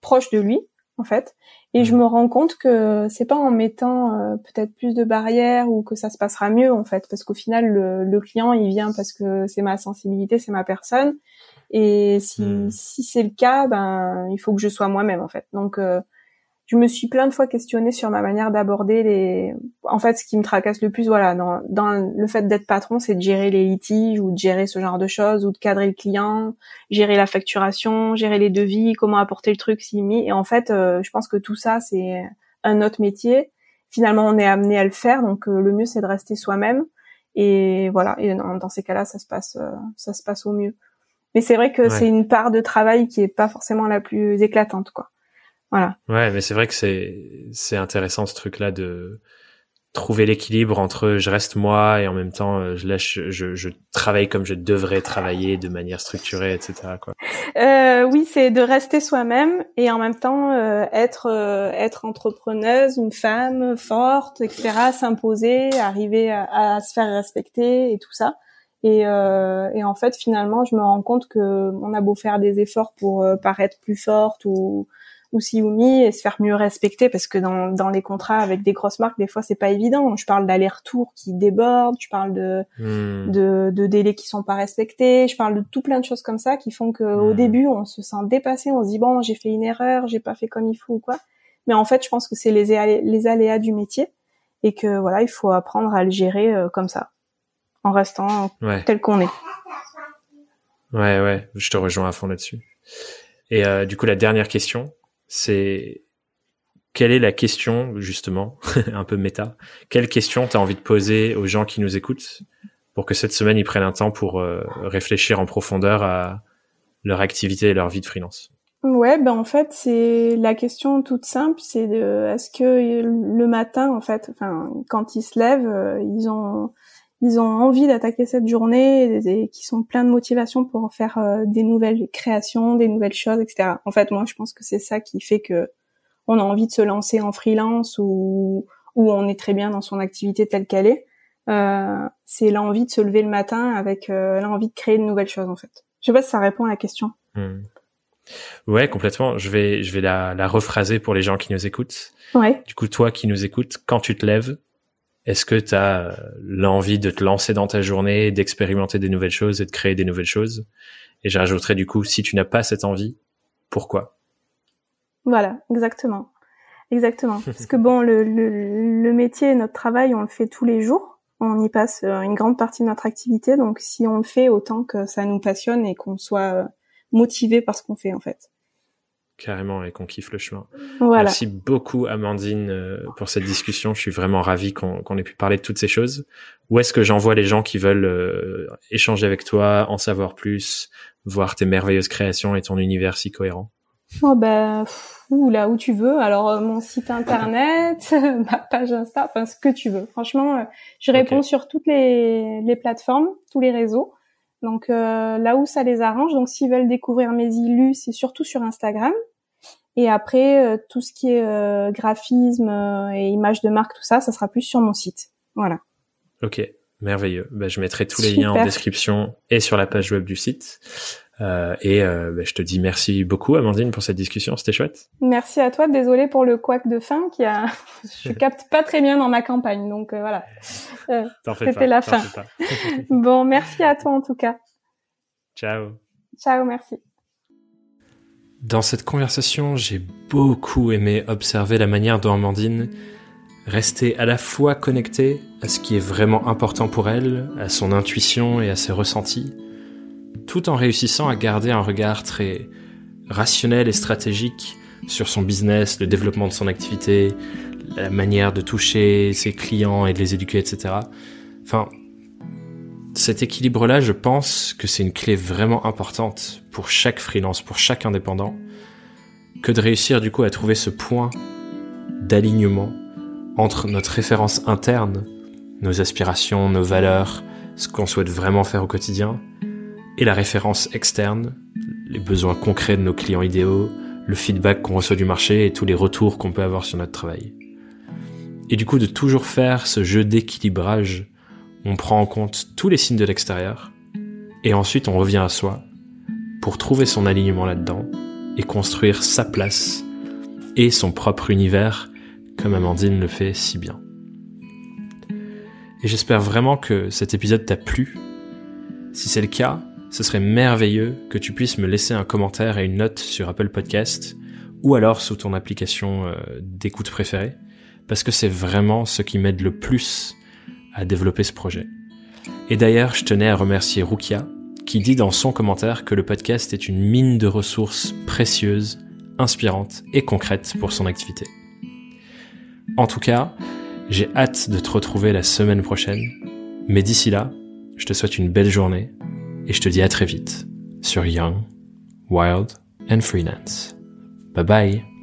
proche de lui en fait. Et je mmh. me rends compte que c'est pas en mettant peut-être plus de barrières ou que ça se passera mieux en fait, parce qu'au final le, le, client il vient parce que c'est ma sensibilité, c'est ma personne. Et si, mmh. si c'est le cas, ben il faut que je sois moi-même en fait. Donc je me suis plein de fois questionnée sur ma manière d'aborder les. En fait, ce qui me tracasse le plus, voilà, dans, dans le fait d'être patron, c'est de gérer les litiges ou de gérer ce genre de choses ou de cadrer le client, gérer la facturation, gérer les devis, comment apporter le truc s'il mis. Et en fait, euh, je pense que tout ça, c'est un autre métier. Finalement, on est amené à le faire, donc euh, le mieux, c'est de rester soi-même. Et voilà. Et dans, ces cas-là, ça se passe, euh, ça se passe au mieux. Mais c'est vrai que c'est une part de travail qui est pas forcément la plus éclatante, quoi. Voilà. Ouais, mais c'est vrai que c'est c'est intéressant ce truc-là de trouver l'équilibre entre je reste moi et en même temps euh, je lâche, je, je travaille comme je devrais travailler de manière structurée, etc. Quoi. Euh, oui, c'est de rester soi-même et en même temps euh, être euh, être entrepreneuse, une femme forte, etc. S'imposer, arriver à, à, se faire respecter et tout ça. Et, et en fait, finalement, je me rends compte que on a beau faire des efforts pour paraître plus forte ou ou Xiaomi et se faire mieux respecter parce que dans, dans les contrats avec des grosses marques des fois c'est pas évident. Je parle d'aller-retour qui déborde je parle de, hmm. de, de délais qui sont pas respectés je parle de tout plein de choses comme ça qui font que au hmm. début on se sent dépassé on se dit bon j'ai fait une erreur j'ai pas fait comme il faut ou quoi. Mais en fait je pense que c'est les, les aléas du métier et que voilà il faut apprendre à le gérer euh, comme ça en restant tel qu'on est. Ouais ouais je te rejoins à fond là-dessus. Et euh, du coup la dernière question c'est quelle est la question, justement, un peu méta, quelle question tu as envie de poser aux gens qui nous écoutent pour que cette semaine, ils prennent un temps pour euh, réfléchir en profondeur à leur activité et leur vie de freelance? Ouais, ben en fait, c'est la question toute simple, c'est est-ce que le matin, en fait, enfin, quand ils se lèvent, euh, ils ont ils ont envie d'attaquer cette journée et, qui sont pleins de motivation pour faire euh, des nouvelles créations, des nouvelles choses, etc. En fait, moi, je pense que c'est ça qui fait que on a envie de se lancer en freelance ou où on est très bien dans son activité telle qu'elle est. Euh, c'est l'envie de se lever le matin avec euh, l'envie de créer de nouvelles choses, en fait. Je sais pas si ça répond à la question. Hmm. Ouais, complètement. Je vais, je vais la, la rephraser pour les gens qui nous écoutent. Ouais. Du coup, toi qui nous écoutes, quand tu te lèves, est-ce que tu as euh, l'envie de te lancer dans ta journée, d'expérimenter des nouvelles choses et de créer des nouvelles choses? Et je rajouterais du coup, si tu n'as pas cette envie, pourquoi? Voilà, exactement. Exactement. Parce que bon, le, le, le, métier, notre travail, on le fait tous les jours. On y passe euh, une grande partie de notre activité. Donc si on le fait, autant que ça nous passionne et qu'on soit euh, motivé par ce qu'on fait en fait carrément et qu'on kiffe le chemin. Merci beaucoup Amandine euh, pour cette discussion. Je suis vraiment ravi qu'on ait pu parler de toutes ces choses. Où est-ce que j'envoie les gens qui veulent euh, échanger avec toi, en savoir plus, voir tes merveilleuses créations et ton univers si cohérent? Oh ben là où tu veux. Alors euh, mon site internet, ma page Insta, enfin ce que tu veux. Franchement, je réponds sur toutes les, les plateformes, tous les réseaux. Donc euh, là où ça les arrange. Donc s'ils veulent découvrir mes illus, c'est surtout sur Instagram. Et après euh, tout ce qui est euh, graphisme et images de marque, tout ça, ça sera plus sur mon site. Voilà. Ok, merveilleux. Bah, je mettrai tous les liens en description et sur la page web du site. Euh, et euh, bah, je te dis merci beaucoup, Amandine, pour cette discussion. C'était chouette. Merci à toi. Désolée pour le couac de fin qui a. je capte pas très bien dans ma campagne, donc euh, voilà. C'était la fin. bon, merci à toi en tout cas. Ciao. Ciao, merci. Dans cette conversation, j'ai beaucoup aimé observer la manière dont Amandine restait à la fois connectée à ce qui est vraiment important pour elle, à son intuition et à ses ressentis, tout en réussissant à garder un regard très rationnel et stratégique sur son business, le développement de son activité, la manière de toucher ses clients et de les éduquer, etc. Enfin, cet équilibre-là, je pense que c'est une clé vraiment importante pour chaque freelance, pour chaque indépendant, que de réussir du coup à trouver ce point d'alignement entre notre référence interne, nos aspirations, nos valeurs, ce qu'on souhaite vraiment faire au quotidien, et la référence externe, les besoins concrets de nos clients idéaux, le feedback qu'on reçoit du marché et tous les retours qu'on peut avoir sur notre travail. Et du coup, de toujours faire ce jeu d'équilibrage, on prend en compte tous les signes de l'extérieur, et ensuite on revient à soi pour trouver son alignement là-dedans et construire sa place et son propre univers comme Amandine le fait si bien. Et j'espère vraiment que cet épisode t'a plu. Si c'est le cas, ce serait merveilleux que tu puisses me laisser un commentaire et une note sur Apple Podcast ou alors sous ton application euh, d'écoute préférée, parce que c'est vraiment ce qui m'aide le plus à développer ce projet. Et d'ailleurs, je tenais à remercier Rukia, qui dit dans son commentaire que le podcast est une mine de ressources précieuses, inspirantes et concrètes pour son activité. En tout cas, j'ai hâte de te retrouver la semaine prochaine, mais d'ici là, je te souhaite une belle journée et je te dis à très vite sur Young, Wild and Freelance. Bye bye